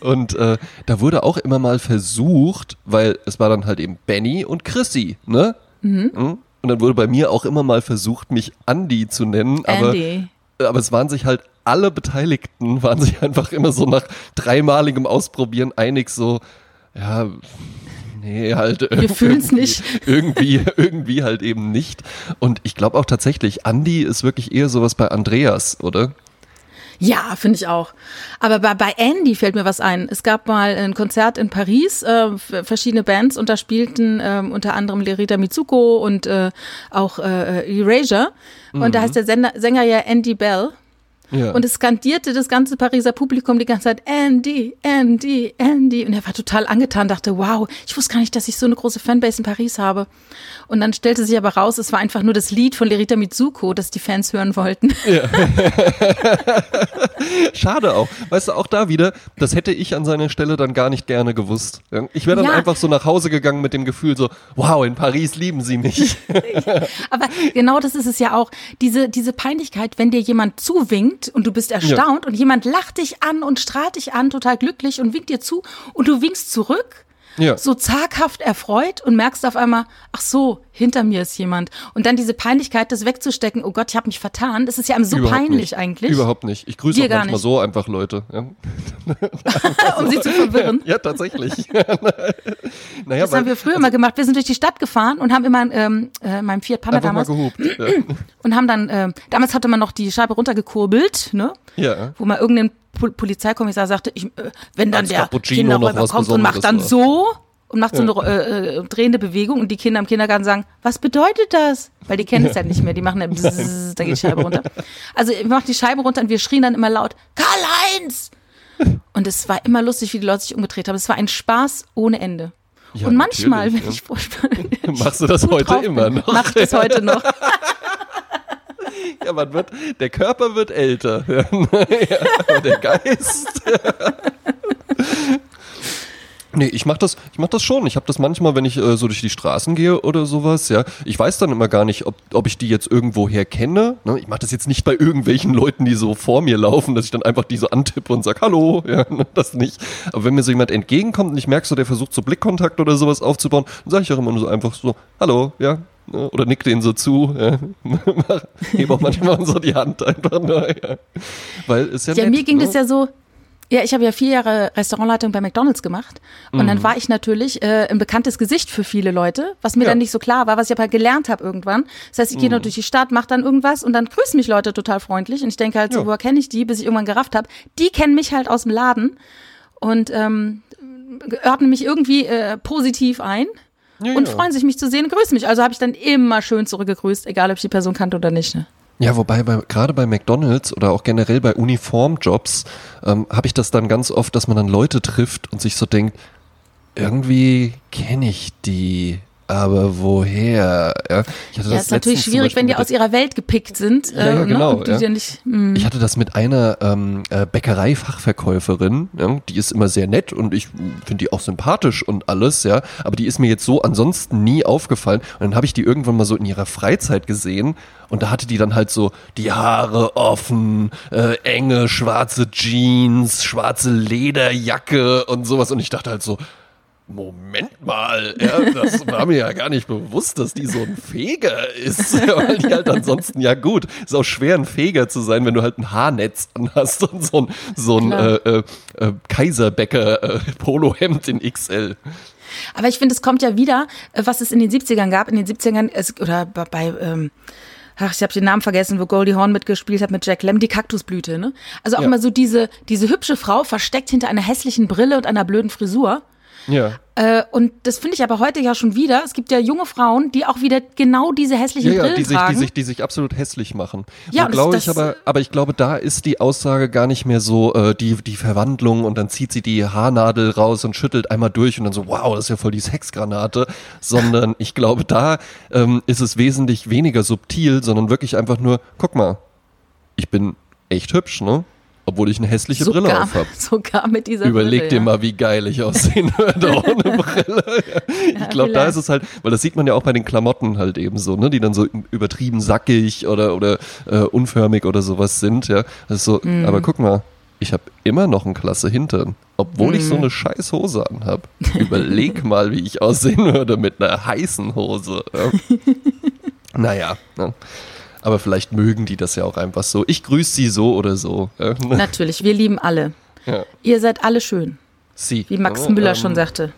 und äh, da wurde auch immer mal versucht, weil es war dann halt eben Benny und Chrissy, ne? Mhm. Hm? Und dann wurde bei mir auch immer mal versucht, mich Andy zu nennen. Aber, Andy. Aber es waren sich halt alle Beteiligten waren sich einfach immer so nach dreimaligem Ausprobieren einig, so, ja, nee, halt. Wir fühlen es nicht. Irgendwie, irgendwie halt eben nicht. Und ich glaube auch tatsächlich, Andy ist wirklich eher sowas bei Andreas, oder? Ja, finde ich auch. Aber bei, bei Andy fällt mir was ein. Es gab mal ein Konzert in Paris, äh, verschiedene Bands und da spielten äh, unter anderem Lerita Mitsuko und äh, auch äh, Erasure. Und mhm. da heißt der Sänger, Sänger ja Andy Bell. Ja. Und es skandierte das ganze Pariser Publikum die ganze Zeit, Andy, Andy, Andy. Und er war total angetan, dachte, wow, ich wusste gar nicht, dass ich so eine große Fanbase in Paris habe. Und dann stellte sich aber raus, es war einfach nur das Lied von Lerita Mitsuko, das die Fans hören wollten. Ja. Schade auch. Weißt du, auch da wieder, das hätte ich an seiner Stelle dann gar nicht gerne gewusst. Ich wäre dann ja. einfach so nach Hause gegangen mit dem Gefühl so, wow, in Paris lieben sie mich. aber genau das ist es ja auch. Diese, diese Peinlichkeit, wenn dir jemand zuwinkt und du bist erstaunt ja. und jemand lacht dich an und strahlt dich an, total glücklich und winkt dir zu und du winkst zurück ja. so zaghaft erfreut und merkst auf einmal, ach so, hinter mir ist jemand. Und dann diese Peinlichkeit, das wegzustecken, oh Gott, ich habe mich vertan, das ist ja einem so Überhaupt peinlich nicht. eigentlich. Überhaupt nicht. Ich grüße Dir auch manchmal nicht. so einfach Leute. Ja. um sie zu verwirren. Ja, tatsächlich. naja, das weil, haben wir früher also, mal gemacht. Wir sind durch die Stadt gefahren und haben immer ähm, äh, meinem Fiat Panda damals gehupt, ja. und haben dann, äh, damals hatte man noch die Scheibe runtergekurbelt, ne? Ja. Wo man irgendein Polizeikommissar sagte, ich, äh, wenn dann Als der Kinderräuber kommt und macht dann so, und macht so eine äh, äh, drehende Bewegung und die Kinder im Kindergarten sagen, was bedeutet das? Weil die kennen es ja nicht mehr, die machen dann bzzz, da geht die Scheibe runter. Also ich mach die Scheibe runter und wir schrien dann immer laut, Karl-Heinz! Und es war immer lustig, wie die Leute sich umgedreht haben. Es war ein Spaß ohne Ende. Ja, und manchmal, wenn ja. ich furchtbar Machst du das heute immer noch? Mach ich das heute noch. Ja, man wird, der Körper wird älter. Ja, der Geist. Nee, ich mach das, ich mach das schon. Ich habe das manchmal, wenn ich äh, so durch die Straßen gehe oder sowas, ja. Ich weiß dann immer gar nicht, ob, ob ich die jetzt irgendwoher kenne. Ne? Ich mache das jetzt nicht bei irgendwelchen Leuten, die so vor mir laufen, dass ich dann einfach die so antippe und sag Hallo, ja, ne, das nicht. Aber wenn mir so jemand entgegenkommt und ich merke so, der versucht so Blickkontakt oder sowas aufzubauen, dann sage ich auch immer nur so einfach so Hallo, ja. Ne, Oder nick denen so zu. Ja. Hebe auch manchmal so die Hand einfach nur. Ja. Weil es ja, Ja, nett, mir ging ne? das ja so. Ja, ich habe ja vier Jahre Restaurantleitung bei McDonalds gemacht und Mhm. dann war ich natürlich äh, ein bekanntes Gesicht für viele Leute, was mir Ja. Mhm. dann nicht so klar war, was ich aber gelernt habe irgendwann. Das heißt, ich gehe noch durch die Stadt, mache dann irgendwas und dann grüßen mich Leute total freundlich und ich denke halt so, Ja. woher kenne ich die, bis ich irgendwann gerafft habe. Die kennen mich halt aus dem Laden und ähm, ordnen mich irgendwie äh, positiv ein. Ja, Und ja. freuen sich, mich zu sehen, grüßen mich. Also habe ich dann immer schön zurückgegrüßt, egal ob ich die Person kannte oder nicht. Ne? Ja, wobei bei, gerade bei McDonalds oder auch generell bei Uniformjobs ähm, habe ich das dann ganz oft, dass man dann Leute trifft und sich so denkt, irgendwie kenne ich die, aber woher? Ja, ich hatte Ja, das ist natürlich schwierig, wenn die aus ihrer Welt gepickt sind. Ja, ja, ne, genau, du ja. nicht, hm. Ich hatte das mit einer ähm, äh, Bäckerei-Fachverkäuferin, ja, die ist immer sehr nett und ich finde die auch sympathisch und alles, ja, aber die ist mir jetzt so ansonsten nie aufgefallen und dann habe ich die irgendwann mal so in ihrer Freizeit gesehen und da hatte die dann halt so die Haare offen, äh, enge schwarze Jeans, schwarze Lederjacke und sowas und ich dachte halt so, Moment mal, ja, das war mir ja gar nicht bewusst, dass die so ein Feger ist. Weil die halt ansonsten, ja gut, ist auch schwer ein Feger zu sein, wenn du halt ein Haarnetz anhast und so ein, so ein äh, äh, äh, Kaiserbäcker äh, Polohemd in XL. Aber ich finde, es kommt ja wieder, äh, was es in den 70ern gab. In den 70ern, es, oder bei, ähm, ach, ich habe den Namen vergessen, wo Goldie Hawn mitgespielt hat mit Jack Lemmon, die Kaktusblüte. Ne? Also auch Ja. immer so diese, diese hübsche Frau versteckt hinter einer hässlichen Brille und einer blöden Frisur. Ja. Äh, und das finde ich aber heute ja schon wieder. Es gibt ja junge Frauen, die auch wieder genau diese hässlichen Ja, ja, Brillen die sich, tragen. die sich, die sich absolut hässlich machen. Ja, glaube ich aber, aber ich glaube, da ist die Aussage gar nicht mehr so äh, die die Verwandlung und dann zieht sie die Haarnadel raus und schüttelt einmal durch und dann so, wow, das ist ja voll die Sexgranate, sondern ich glaube, da ähm, ist es wesentlich weniger subtil, sondern wirklich einfach nur, guck mal, ich bin echt hübsch, ne? Obwohl ich eine hässliche Brille sogar, auf habe. sogar mit dieser Überleg Brille, dir ja. mal, wie geil ich aussehen würde ohne Brille. ich glaube, da ist es halt, weil das sieht man ja auch bei den Klamotten halt eben so, ne, die dann so übertrieben sackig oder oder äh, unförmig oder sowas sind, ja. Das ist so, Mhm. aber guck mal, ich habe immer noch einen klasse Hintern, obwohl ich Mhm. so eine scheiß Hose anhab. Überleg mal, wie ich aussehen würde mit einer heißen Hose. Ja. naja, ne. Aber vielleicht mögen die das ja auch einfach so. Ich grüße sie so oder so. Natürlich, wir lieben alle. Ja. Ihr seid alle schön, Sie. wie Max Ja, Müller ähm, schon sagte.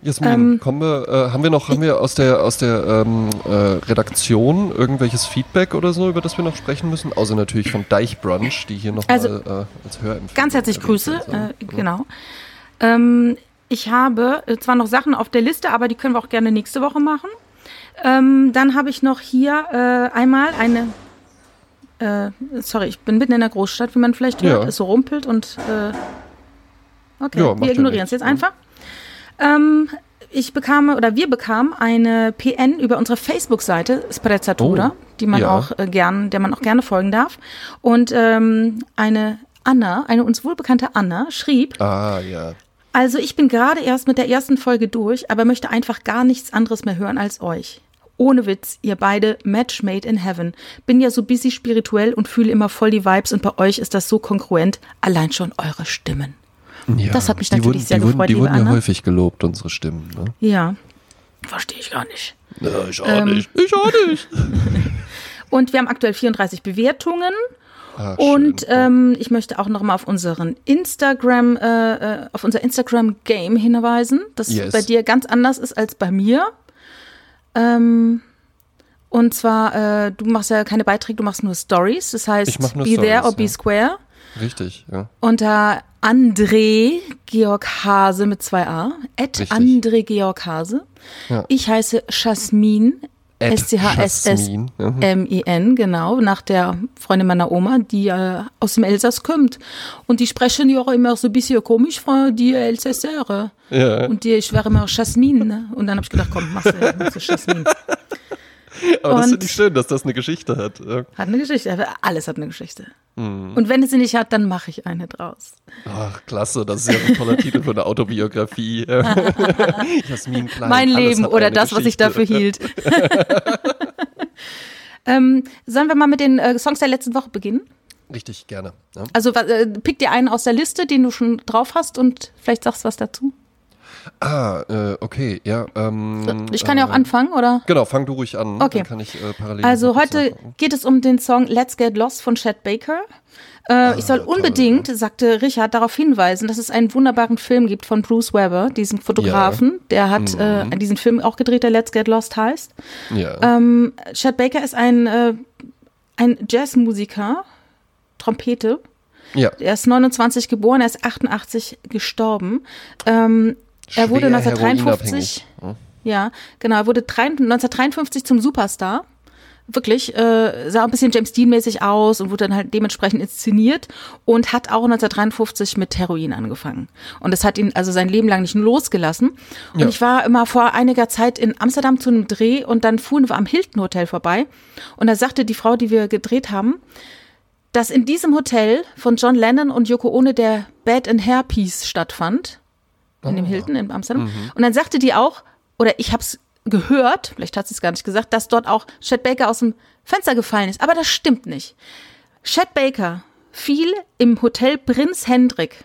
Jasmin, Ähm, kommen wir, äh, haben wir noch, haben wir aus der aus der ähm, äh, Redaktion irgendwelches Feedback oder so, über das wir noch sprechen müssen? Außer natürlich von Deichbrunch, die hier noch Also, mal äh, als Hörempfehlung. Ganz herzlich Grüße, äh, genau. Ähm, ich habe äh, zwar noch Sachen auf der Liste, aber die können wir auch gerne nächste Woche machen. Ähm, dann habe ich noch hier äh, einmal eine, äh, sorry, ich bin mitten in der Großstadt, wie man vielleicht hört, Ja. es so rumpelt und äh, okay, Ja, wir ignorieren es jetzt einfach. Ähm, ich bekam oder wir bekamen eine PN über unsere Facebook-Seite Sprezzatura, Oh, die man ja. auch äh, gern, der man auch gerne folgen darf. Und ähm, eine Anna, eine uns wohlbekannte Anna, schrieb, Ah, ja. Also ich bin gerade erst mit der ersten Folge durch, aber möchte einfach gar nichts anderes mehr hören als euch. Ohne Witz, ihr beide Match made in heaven. Bin ja so busy spirituell und fühle immer voll die Vibes und bei euch ist das so kongruent. Allein schon eure Stimmen. ja. Das hat mich die natürlich wurden, sehr die wurden, gefreut, Die liebe wurden ja Anna. häufig gelobt, unsere Stimmen. Ne? Ja. Verstehe ich gar nicht. Ja, ich auch Ähm, nicht. Ich auch nicht. Und wir haben aktuell 34 Bewertungen. Ah, Und schön. ähm, ich möchte auch noch mal auf unseren Instagram, äh, äh, auf unser Instagram Game hinweisen, das Yes. bei dir ganz anders ist als bei mir. Ähm, und zwar, äh, du machst ja keine Beiträge, du machst nur Stories. Das heißt, nur be there Stories, or be ja. square. Richtig, ja. Unter André Georg Hase mit zwei A. At Richtig. André Georg Hase. Ja. Ich heiße Jasmin. S-C-H-S-S-M-I-N, Jasmin, genau, nach der Freundin meiner Oma, die äh, aus dem Elsass kommt. Und die sprechen ja auch immer so ein bisschen komisch, Frau, die Elsässer. Ja. Und die, ich wäre immer Jasmin. Ne? Und dann habe ich gedacht, komm, mach's du Jasmin. Aber das Und- finde ich schön, dass das eine Geschichte hat. Ja. Hat eine Geschichte, alles hat eine Geschichte. Mhm. Und wenn es sie nicht hat, dann mache ich eine draus. Ach, klasse, das ist ja ein toller Titel für eine Autobiografie. Jasmin Klein. mein Leben oder das, was ich Geschichte. dafür hielt. ähm, sollen wir mal mit den äh, Songs der letzten Woche beginnen? Richtig, gerne. Ja. Also äh, pick dir einen aus der Liste, den du schon drauf hast und vielleicht sagst was dazu. Ah, äh, okay, ja. Ähm, Ich kann ja auch äh, anfangen, oder? Genau, fang du ruhig an. Okay. Dann kann ich äh, parallel. Also heute sagen. geht es um den Song Let's Get Lost von Chad Baker. Äh, Ah, ich soll unbedingt, sagte Richard, darauf hinweisen, dass es einen wunderbaren Film gibt von Bruce Weber, diesem Fotografen. Der hat Mhm. äh, diesen Film auch gedreht, der Let's Get Lost heißt. Ja. Ähm, Chad Baker ist ein, ein Jazzmusiker, Trompete. ja. Er ist 29 geboren, er ist 88 gestorben. Ähm, er wurde Schwer 1953, heroinabhängig. ja, genau, er wurde drei- 1953 zum Superstar. Wirklich, äh, sah ein bisschen James Dean-mäßig aus und wurde dann halt dementsprechend inszeniert und hat auch 1953 mit Heroin angefangen. Und das hat ihn also sein Leben lang nicht losgelassen. Und Ja. ich war immer vor einiger Zeit in Amsterdam zu einem Dreh und dann fuhren wir am Hilton Hotel vorbei. Und da sagte die Frau, die wir gedreht haben, dass in diesem Hotel von John Lennon und Yoko Ono der Bed and Hair Piece stattfand. In dem Hilton in Amsterdam. Und dann sagte die auch, oder ich habe es gehört, vielleicht hat sie es gar nicht gesagt, dass dort auch Chet Baker aus dem Fenster gefallen ist. Aber das stimmt nicht. Chet Baker fiel im Hotel Prinz Hendrik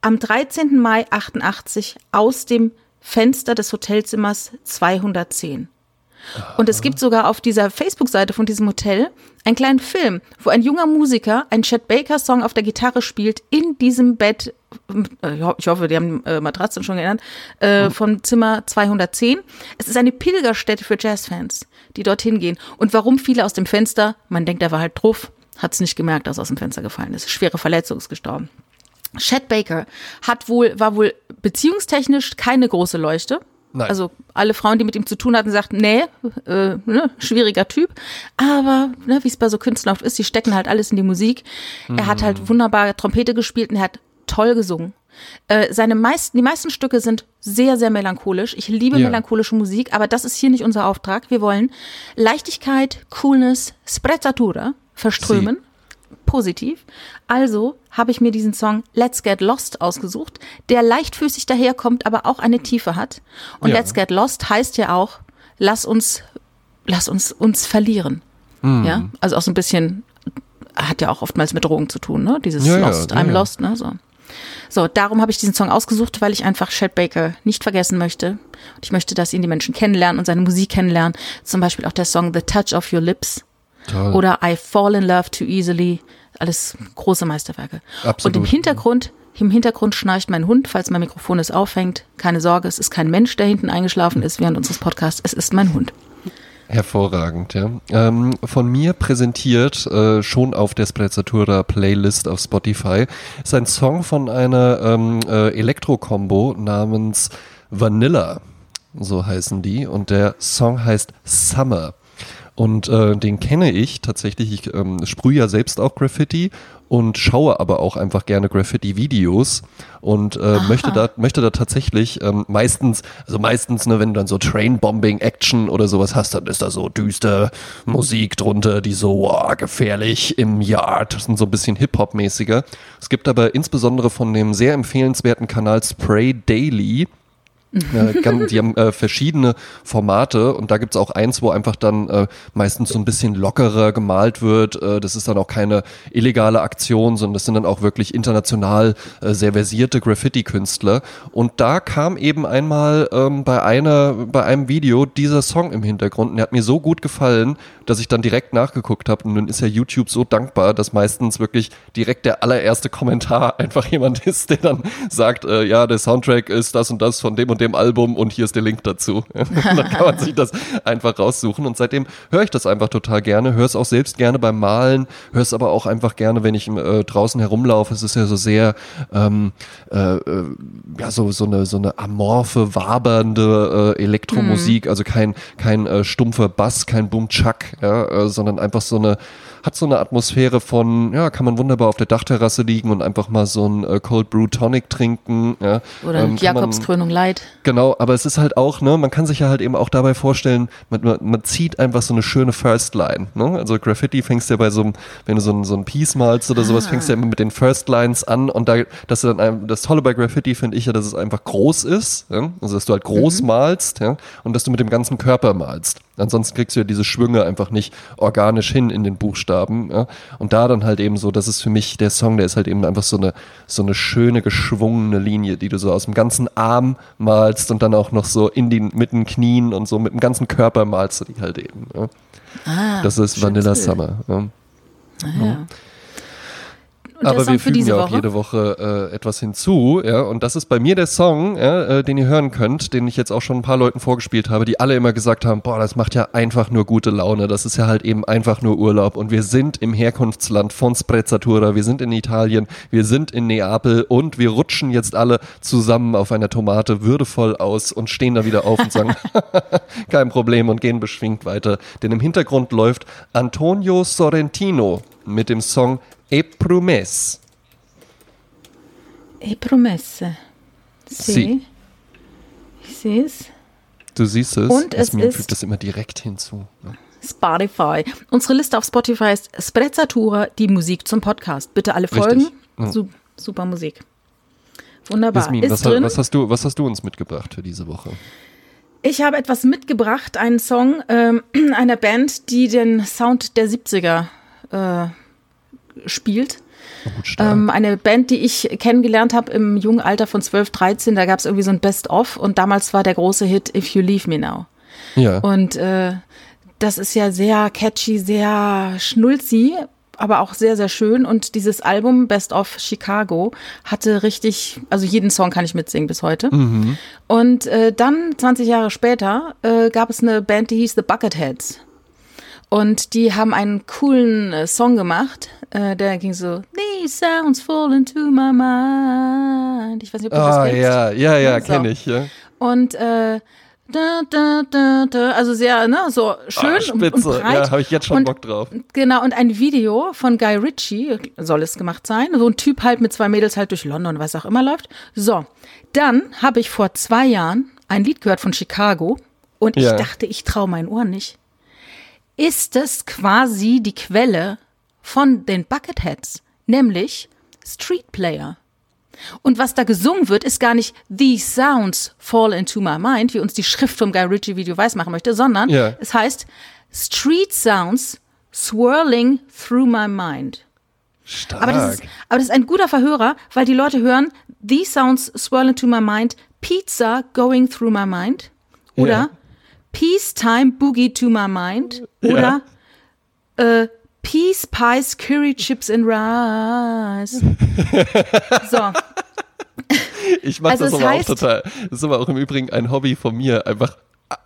am 13. Mai 88 aus dem Fenster des Hotelzimmers 210. Und es gibt sogar auf dieser Facebook-Seite von diesem Hotel einen kleinen Film, wo ein junger Musiker einen Chet Baker-Song auf der Gitarre spielt in diesem Bett. ich ho- Ich hoffe, die haben äh, Matratzen schon genannt, äh, von Zimmer 210. Es ist eine Pilgerstätte für Jazzfans, die dorthin gehen. Und warum viele aus dem Fenster? Man denkt, er war halt drauf, hat es nicht gemerkt, dass er aus dem Fenster gefallen ist. Schwere Verletzung ist gestorben. Chet Baker hat wohl, war wohl beziehungstechnisch keine große Leuchte. Nein. Also alle Frauen, die mit ihm zu tun hatten, sagten, nee, äh, ne, schwieriger Typ. Aber ne, wie es bei so Künstlern oft ist, die stecken halt alles in die Musik. Er hat halt wunderbar Trompete gespielt und er hat toll gesungen. Äh, seine meisten, die meisten Stücke sind sehr, sehr melancholisch. Ich liebe Ja. melancholische Musik, aber das ist hier nicht unser Auftrag. Wir wollen Leichtigkeit, Coolness, Sprezzatura verströmen positiv. Also habe ich mir diesen Song Let's Get Lost ausgesucht, der leichtfüßig daherkommt, aber auch eine Tiefe hat. Und Ja. Let's Get Lost heißt ja auch, lass uns, lass uns uns verlieren. Mhm. Ja, also auch so ein bisschen, hat ja auch oftmals mit Drogen zu tun, ne? Dieses Ja, Lost, ja, I'm. Lost, ne? So. So, darum habe ich diesen Song ausgesucht, weil ich einfach Chet Baker nicht vergessen möchte. Und ich möchte, dass ihn die Menschen kennenlernen und seine Musik kennenlernen. Zum Beispiel auch der Song The Touch of Your Lips Toll. oder I Fall in Love Too Easily. Alles große Meisterwerke. Absolut. Und im Hintergrund, im Hintergrund schnarcht mein Hund, falls mein Mikrofon es aufhängt. Keine Sorge, es ist kein Mensch, der hinten eingeschlafen ist während unseres Podcasts. Es ist mein Hund. Hervorragend, ja. Ähm, von mir präsentiert, äh, schon auf der Sprezzatura Playlist auf Spotify, ist ein Song von einer ähm, äh, Elektro-Combo namens Vanilla. So heißen die. Und der Song heißt Summer. Und äh, den kenne ich tatsächlich. Ich ähm, sprühe ja selbst auch Graffiti und schaue aber auch einfach gerne Graffiti-Videos und äh, möchte da möchte da tatsächlich ähm, meistens, also meistens, ne, wenn du dann so Train-Bombing-Action oder sowas hast, dann ist da so düster Musik drunter, die so wow, gefährlich im Yard, das sind so ein bisschen Hip-Hop-mäßiger. Es gibt aber insbesondere von dem sehr empfehlenswerten Kanal Spray Daily äh, die haben äh, verschiedene Formate und da gibt's auch eins, wo einfach dann äh, meistens so ein bisschen lockerer gemalt wird. Äh, das ist dann auch keine illegale Aktion, sondern das sind dann auch wirklich international äh, sehr versierte Graffiti-Künstler. Und da kam eben einmal ähm, bei einer, bei einem Video dieser Song im Hintergrund und der hat mir so gut gefallen, dass ich dann direkt nachgeguckt habe. Und nun ist ja YouTube so dankbar, dass meistens wirklich direkt der allererste Kommentar einfach jemand ist, der dann sagt, äh, ja, der Soundtrack ist das und das von dem und und dem Album und hier ist der Link dazu. dann kann man sich das einfach raussuchen und seitdem höre ich das einfach total gerne, höre es auch selbst gerne beim Malen, höre es aber auch einfach gerne, wenn ich äh, draußen herumlaufe. Es ist ja so sehr, ähm, äh, äh ja, so, so eine, so eine amorphe, wabernde äh, Elektromusik, mhm. also kein, kein äh, stumpfer Bass, kein Boom-Chuck, ja, sondern einfach so eine hat so eine Atmosphäre von, ja, kann man wunderbar auf der Dachterrasse liegen und einfach mal so ein äh, Cold Brew Tonic trinken. Ja. Oder ähm, Jakobskrönung Light. Genau, aber es ist halt auch, ne, man kann sich ja halt eben auch dabei vorstellen, man, man, man zieht einfach so eine schöne First Line. Ne? Also Graffiti fängst du ja bei so einem, wenn du so ein, so ein Piece malst oder ah. sowas, fängst du ja immer mit den First Lines an und da, dass du dann, das Tolle bei Graffiti finde ich ja, dass es einfach groß ist, ja? also dass du halt groß mhm. malst, ja, und dass du mit dem ganzen Körper malst. Ansonsten kriegst du ja diese Schwünge einfach nicht organisch hin in den Buchstaben. Ja? Und da dann halt eben so, das ist für mich der Song, der ist halt eben einfach so eine, so eine schöne, geschwungene Linie, die du so aus dem ganzen Arm malst und dann auch noch so in den, mit den Knien und so mit dem ganzen Körper malst du die halt eben. Ja? Ah, das ist Vanilla Summer. Ja? Ah, ja. Aber wir fügen ja auch jede Woche äh, etwas hinzu, ja, und das ist bei mir der Song, ja, äh, den ihr hören könnt, den ich jetzt auch schon ein paar Leuten vorgespielt habe, die alle immer gesagt haben, boah, das macht ja einfach nur gute Laune, das ist ja halt eben einfach nur Urlaub. Und wir sind im Herkunftsland von Sprezzatura, wir sind in Italien, wir sind in Neapel. Und wir rutschen jetzt alle zusammen auf einer Tomate würdevoll aus und stehen da wieder auf und sagen, kein Problem. Und gehen beschwingt weiter, denn im Hintergrund läuft Antonio Sorrentino mit dem Song E promesse. E promesse. Sì. sì. Ich sehe es. Du siehst es. Und es mir fügt das immer direkt hinzu. Ja. Spotify. Unsere Liste auf Spotify ist Sprezzatura, die Musik zum Podcast. Bitte alle folgen. Ja. Su super Musik. Wunderbar. Jasmin, ist was, drin. Was, hast du, was hast du uns mitgebracht für diese Woche? Ich habe etwas mitgebracht, einen Song ähm, einer Band, die den Sound der 70er äh, spielt. Ähm, eine Band, die ich kennengelernt habe im jungen Alter von 12, 13, da gab es irgendwie so ein Best-of und damals war der große Hit If You Leave Me Now. Ja. Und äh, das ist ja sehr catchy, sehr schnulzi, aber auch sehr, sehr schön. Und dieses Album Best of Chicago hatte richtig, also jeden Song kann ich mitsingen bis heute. Mhm. Und äh, dann, 20 Jahre später, äh, gab es eine Band, die hieß The Bucketheads. Und die haben einen coolen äh, Song gemacht, äh, der ging so, These sounds fall into my mind. Ich weiß nicht, ob du oh, das kennst. Ja, ja, ja, so. kenne ich, ja. Und äh, da, da, da, da, also sehr, ne, so schön oh, und, und breit. Ja, habe ich jetzt schon und, Bock drauf. Genau, und ein Video von Guy Ritchie soll es gemacht sein. So ein Typ halt mit zwei Mädels halt durch London, was auch immer läuft. So, dann habe ich vor zwei Jahren ein Lied gehört von Chicago und ich ja. dachte, ich traue meinen Ohren nicht ist es quasi die Quelle von den Bucketheads, nämlich Street Player. Und was da gesungen wird, ist gar nicht These Sounds Fall into My Mind, wie uns die Schrift vom Guy Ritchie Video weiß machen möchte, sondern yeah. es heißt Street Sounds Swirling Through My Mind. Stark. Aber das, ist, aber das ist ein guter Verhörer, weil die Leute hören These Sounds Swirling Through My Mind, Pizza Going Through My Mind oder yeah. Peacetime Boogie to My Mind oder ja. äh, Peace Pies Curry Chips and Rice. so. Ich mache also das aber auch total. Das ist aber auch im Übrigen ein Hobby von mir, einfach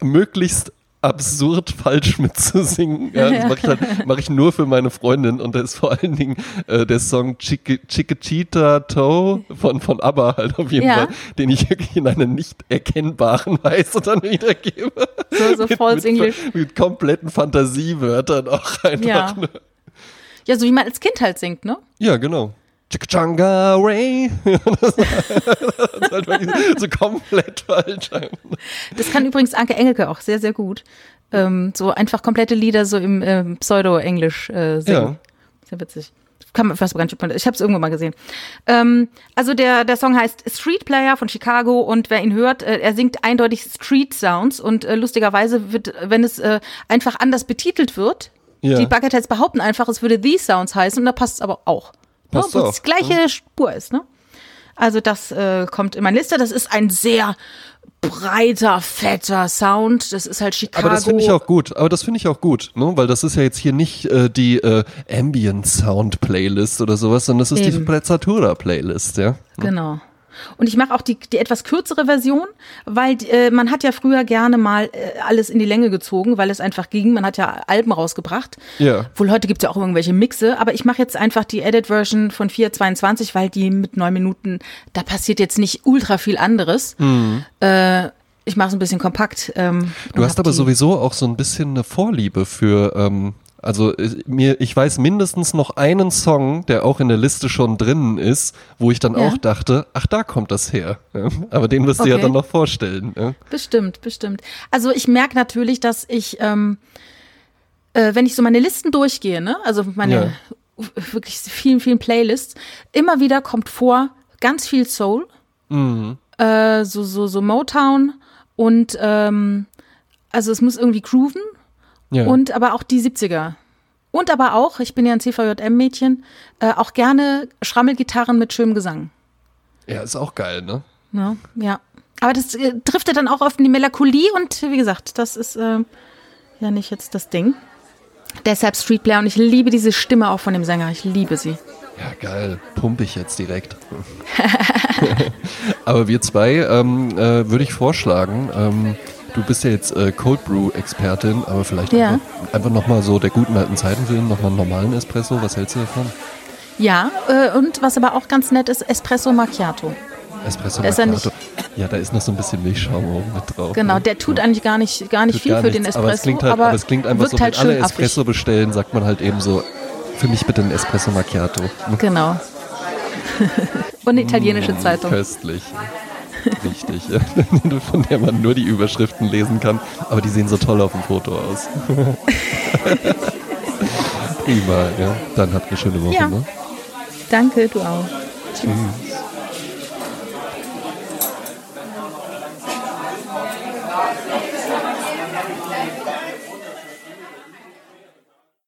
möglichst absurd falsch mitzusingen. Ja, das mache ich, halt, mach ich nur für meine Freundin und da ist vor allen Dingen äh, der Song Chiquitita Toe von, von ABBA halt auf jeden ja. Fall, den ich wirklich in einer nicht erkennbaren Weise dann wiedergebe. So, so false English. Mit, mit kompletten Fantasiewörtern auch einfach. Ja. Ne? ja, so wie man als Kind halt singt, ne? Ja, genau. Changa Ray. das ist halt wirklich so komplett falsch. Das kann übrigens Anke Engelke auch sehr, sehr gut. Ähm, so einfach komplette Lieder so im ähm, Pseudo-Englisch äh, singen. Ja. Sehr witzig. Kann man fast gar nicht, ich habe es irgendwo mal gesehen. Ähm, also der, der Song heißt Street Player von Chicago und wer ihn hört, äh, er singt eindeutig Street Sounds und äh, lustigerweise wird, wenn es äh, einfach anders betitelt wird, ja. die Bucketheads behaupten einfach, es würde These Sounds heißen und da passt es aber auch. Ne, wo es gleiche mhm. Spur ist. Ne? Also das äh, kommt in meine Liste. Das ist ein sehr breiter, fetter Sound. Das ist halt Chicago. Aber das finde ich auch gut. Aber das finde ich auch gut, ne? weil das ist ja jetzt hier nicht äh, die äh, Ambient Sound Playlist oder sowas, sondern das ist Eben. die Sprezzatura Playlist, ja. Genau. Und ich mache auch die, die etwas kürzere Version, weil äh, man hat ja früher gerne mal äh, alles in die Länge gezogen, weil es einfach ging. Man hat ja Alben rausgebracht. Ja. Wohl heute gibt's ja auch irgendwelche Mixe, aber ich mache jetzt einfach die Edit-Version von 4.22, weil die mit neun Minuten, da passiert jetzt nicht ultra viel anderes. Äh, ich mache es ein bisschen kompakt. Ähm, Du hast aber sowieso auch so ein bisschen eine Vorliebe für, ähm, also ich- mir, ich weiß mindestens noch einen Song, der auch in der Liste schon drinnen ist, wo ich dann Ja. auch dachte, ach da kommt das her. Ja? Aber den wirst du ja Okay. dann noch vorstellen. Ja? Bestimmt, bestimmt. Also ich merke natürlich, dass ich, ähm, äh, wenn ich so meine Listen durchgehe, ne, also meine wirklich vielen, vielen Playlists, immer wieder kommt vor ganz viel Soul, äh, so, so, so Motown und ähm, also es muss irgendwie grooven Ja. und aber auch die 70er. Und aber auch, ich bin ja ein CVJM-Mädchen, äh, auch gerne Schrammelgitarren mit schönem Gesang. ja, ist auch geil, ne? Ja, ja. Aber das äh, trifft ja dann auch auf die Melancholie und wie gesagt, das ist äh, ja nicht jetzt das Ding. Deshalb Streetplayer und ich liebe diese Stimme auch von dem Sänger. Ich liebe sie. Ja, geil. Pumpe ich jetzt direkt. Aber wir zwei ähm, äh, würde ich vorschlagen, ähm, du bist ja jetzt äh, Cold Brew Expertin, aber vielleicht Ja. einfach, einfach nochmal so der guten alten Zeiten willen, nochmal einen normalen Espresso. Was hältst du davon? Ja, äh, und was aber auch ganz nett ist, Espresso Macchiato. Espresso Da ist Macchiato. Ja, da ist noch so ein bisschen Milchschaum oben mit drauf. Genau, ne? der tut eigentlich gar nicht, gar nicht Tut viel gar für nichts, den Espresso, aber es klingt halt, aber es klingt einfach so, halt wenn alle Espresso affig. bestellen, sagt man halt eben so, für mich bitte einen Espresso Macchiato. Genau. und eine italienische Zeitung. Köstlich. Richtig, von der man nur die Überschriften lesen kann, aber die sehen so toll auf dem Foto aus. Prima, ja. Dann habt eine schöne Woche, Ja. ne? Danke, du auch. Tschüss.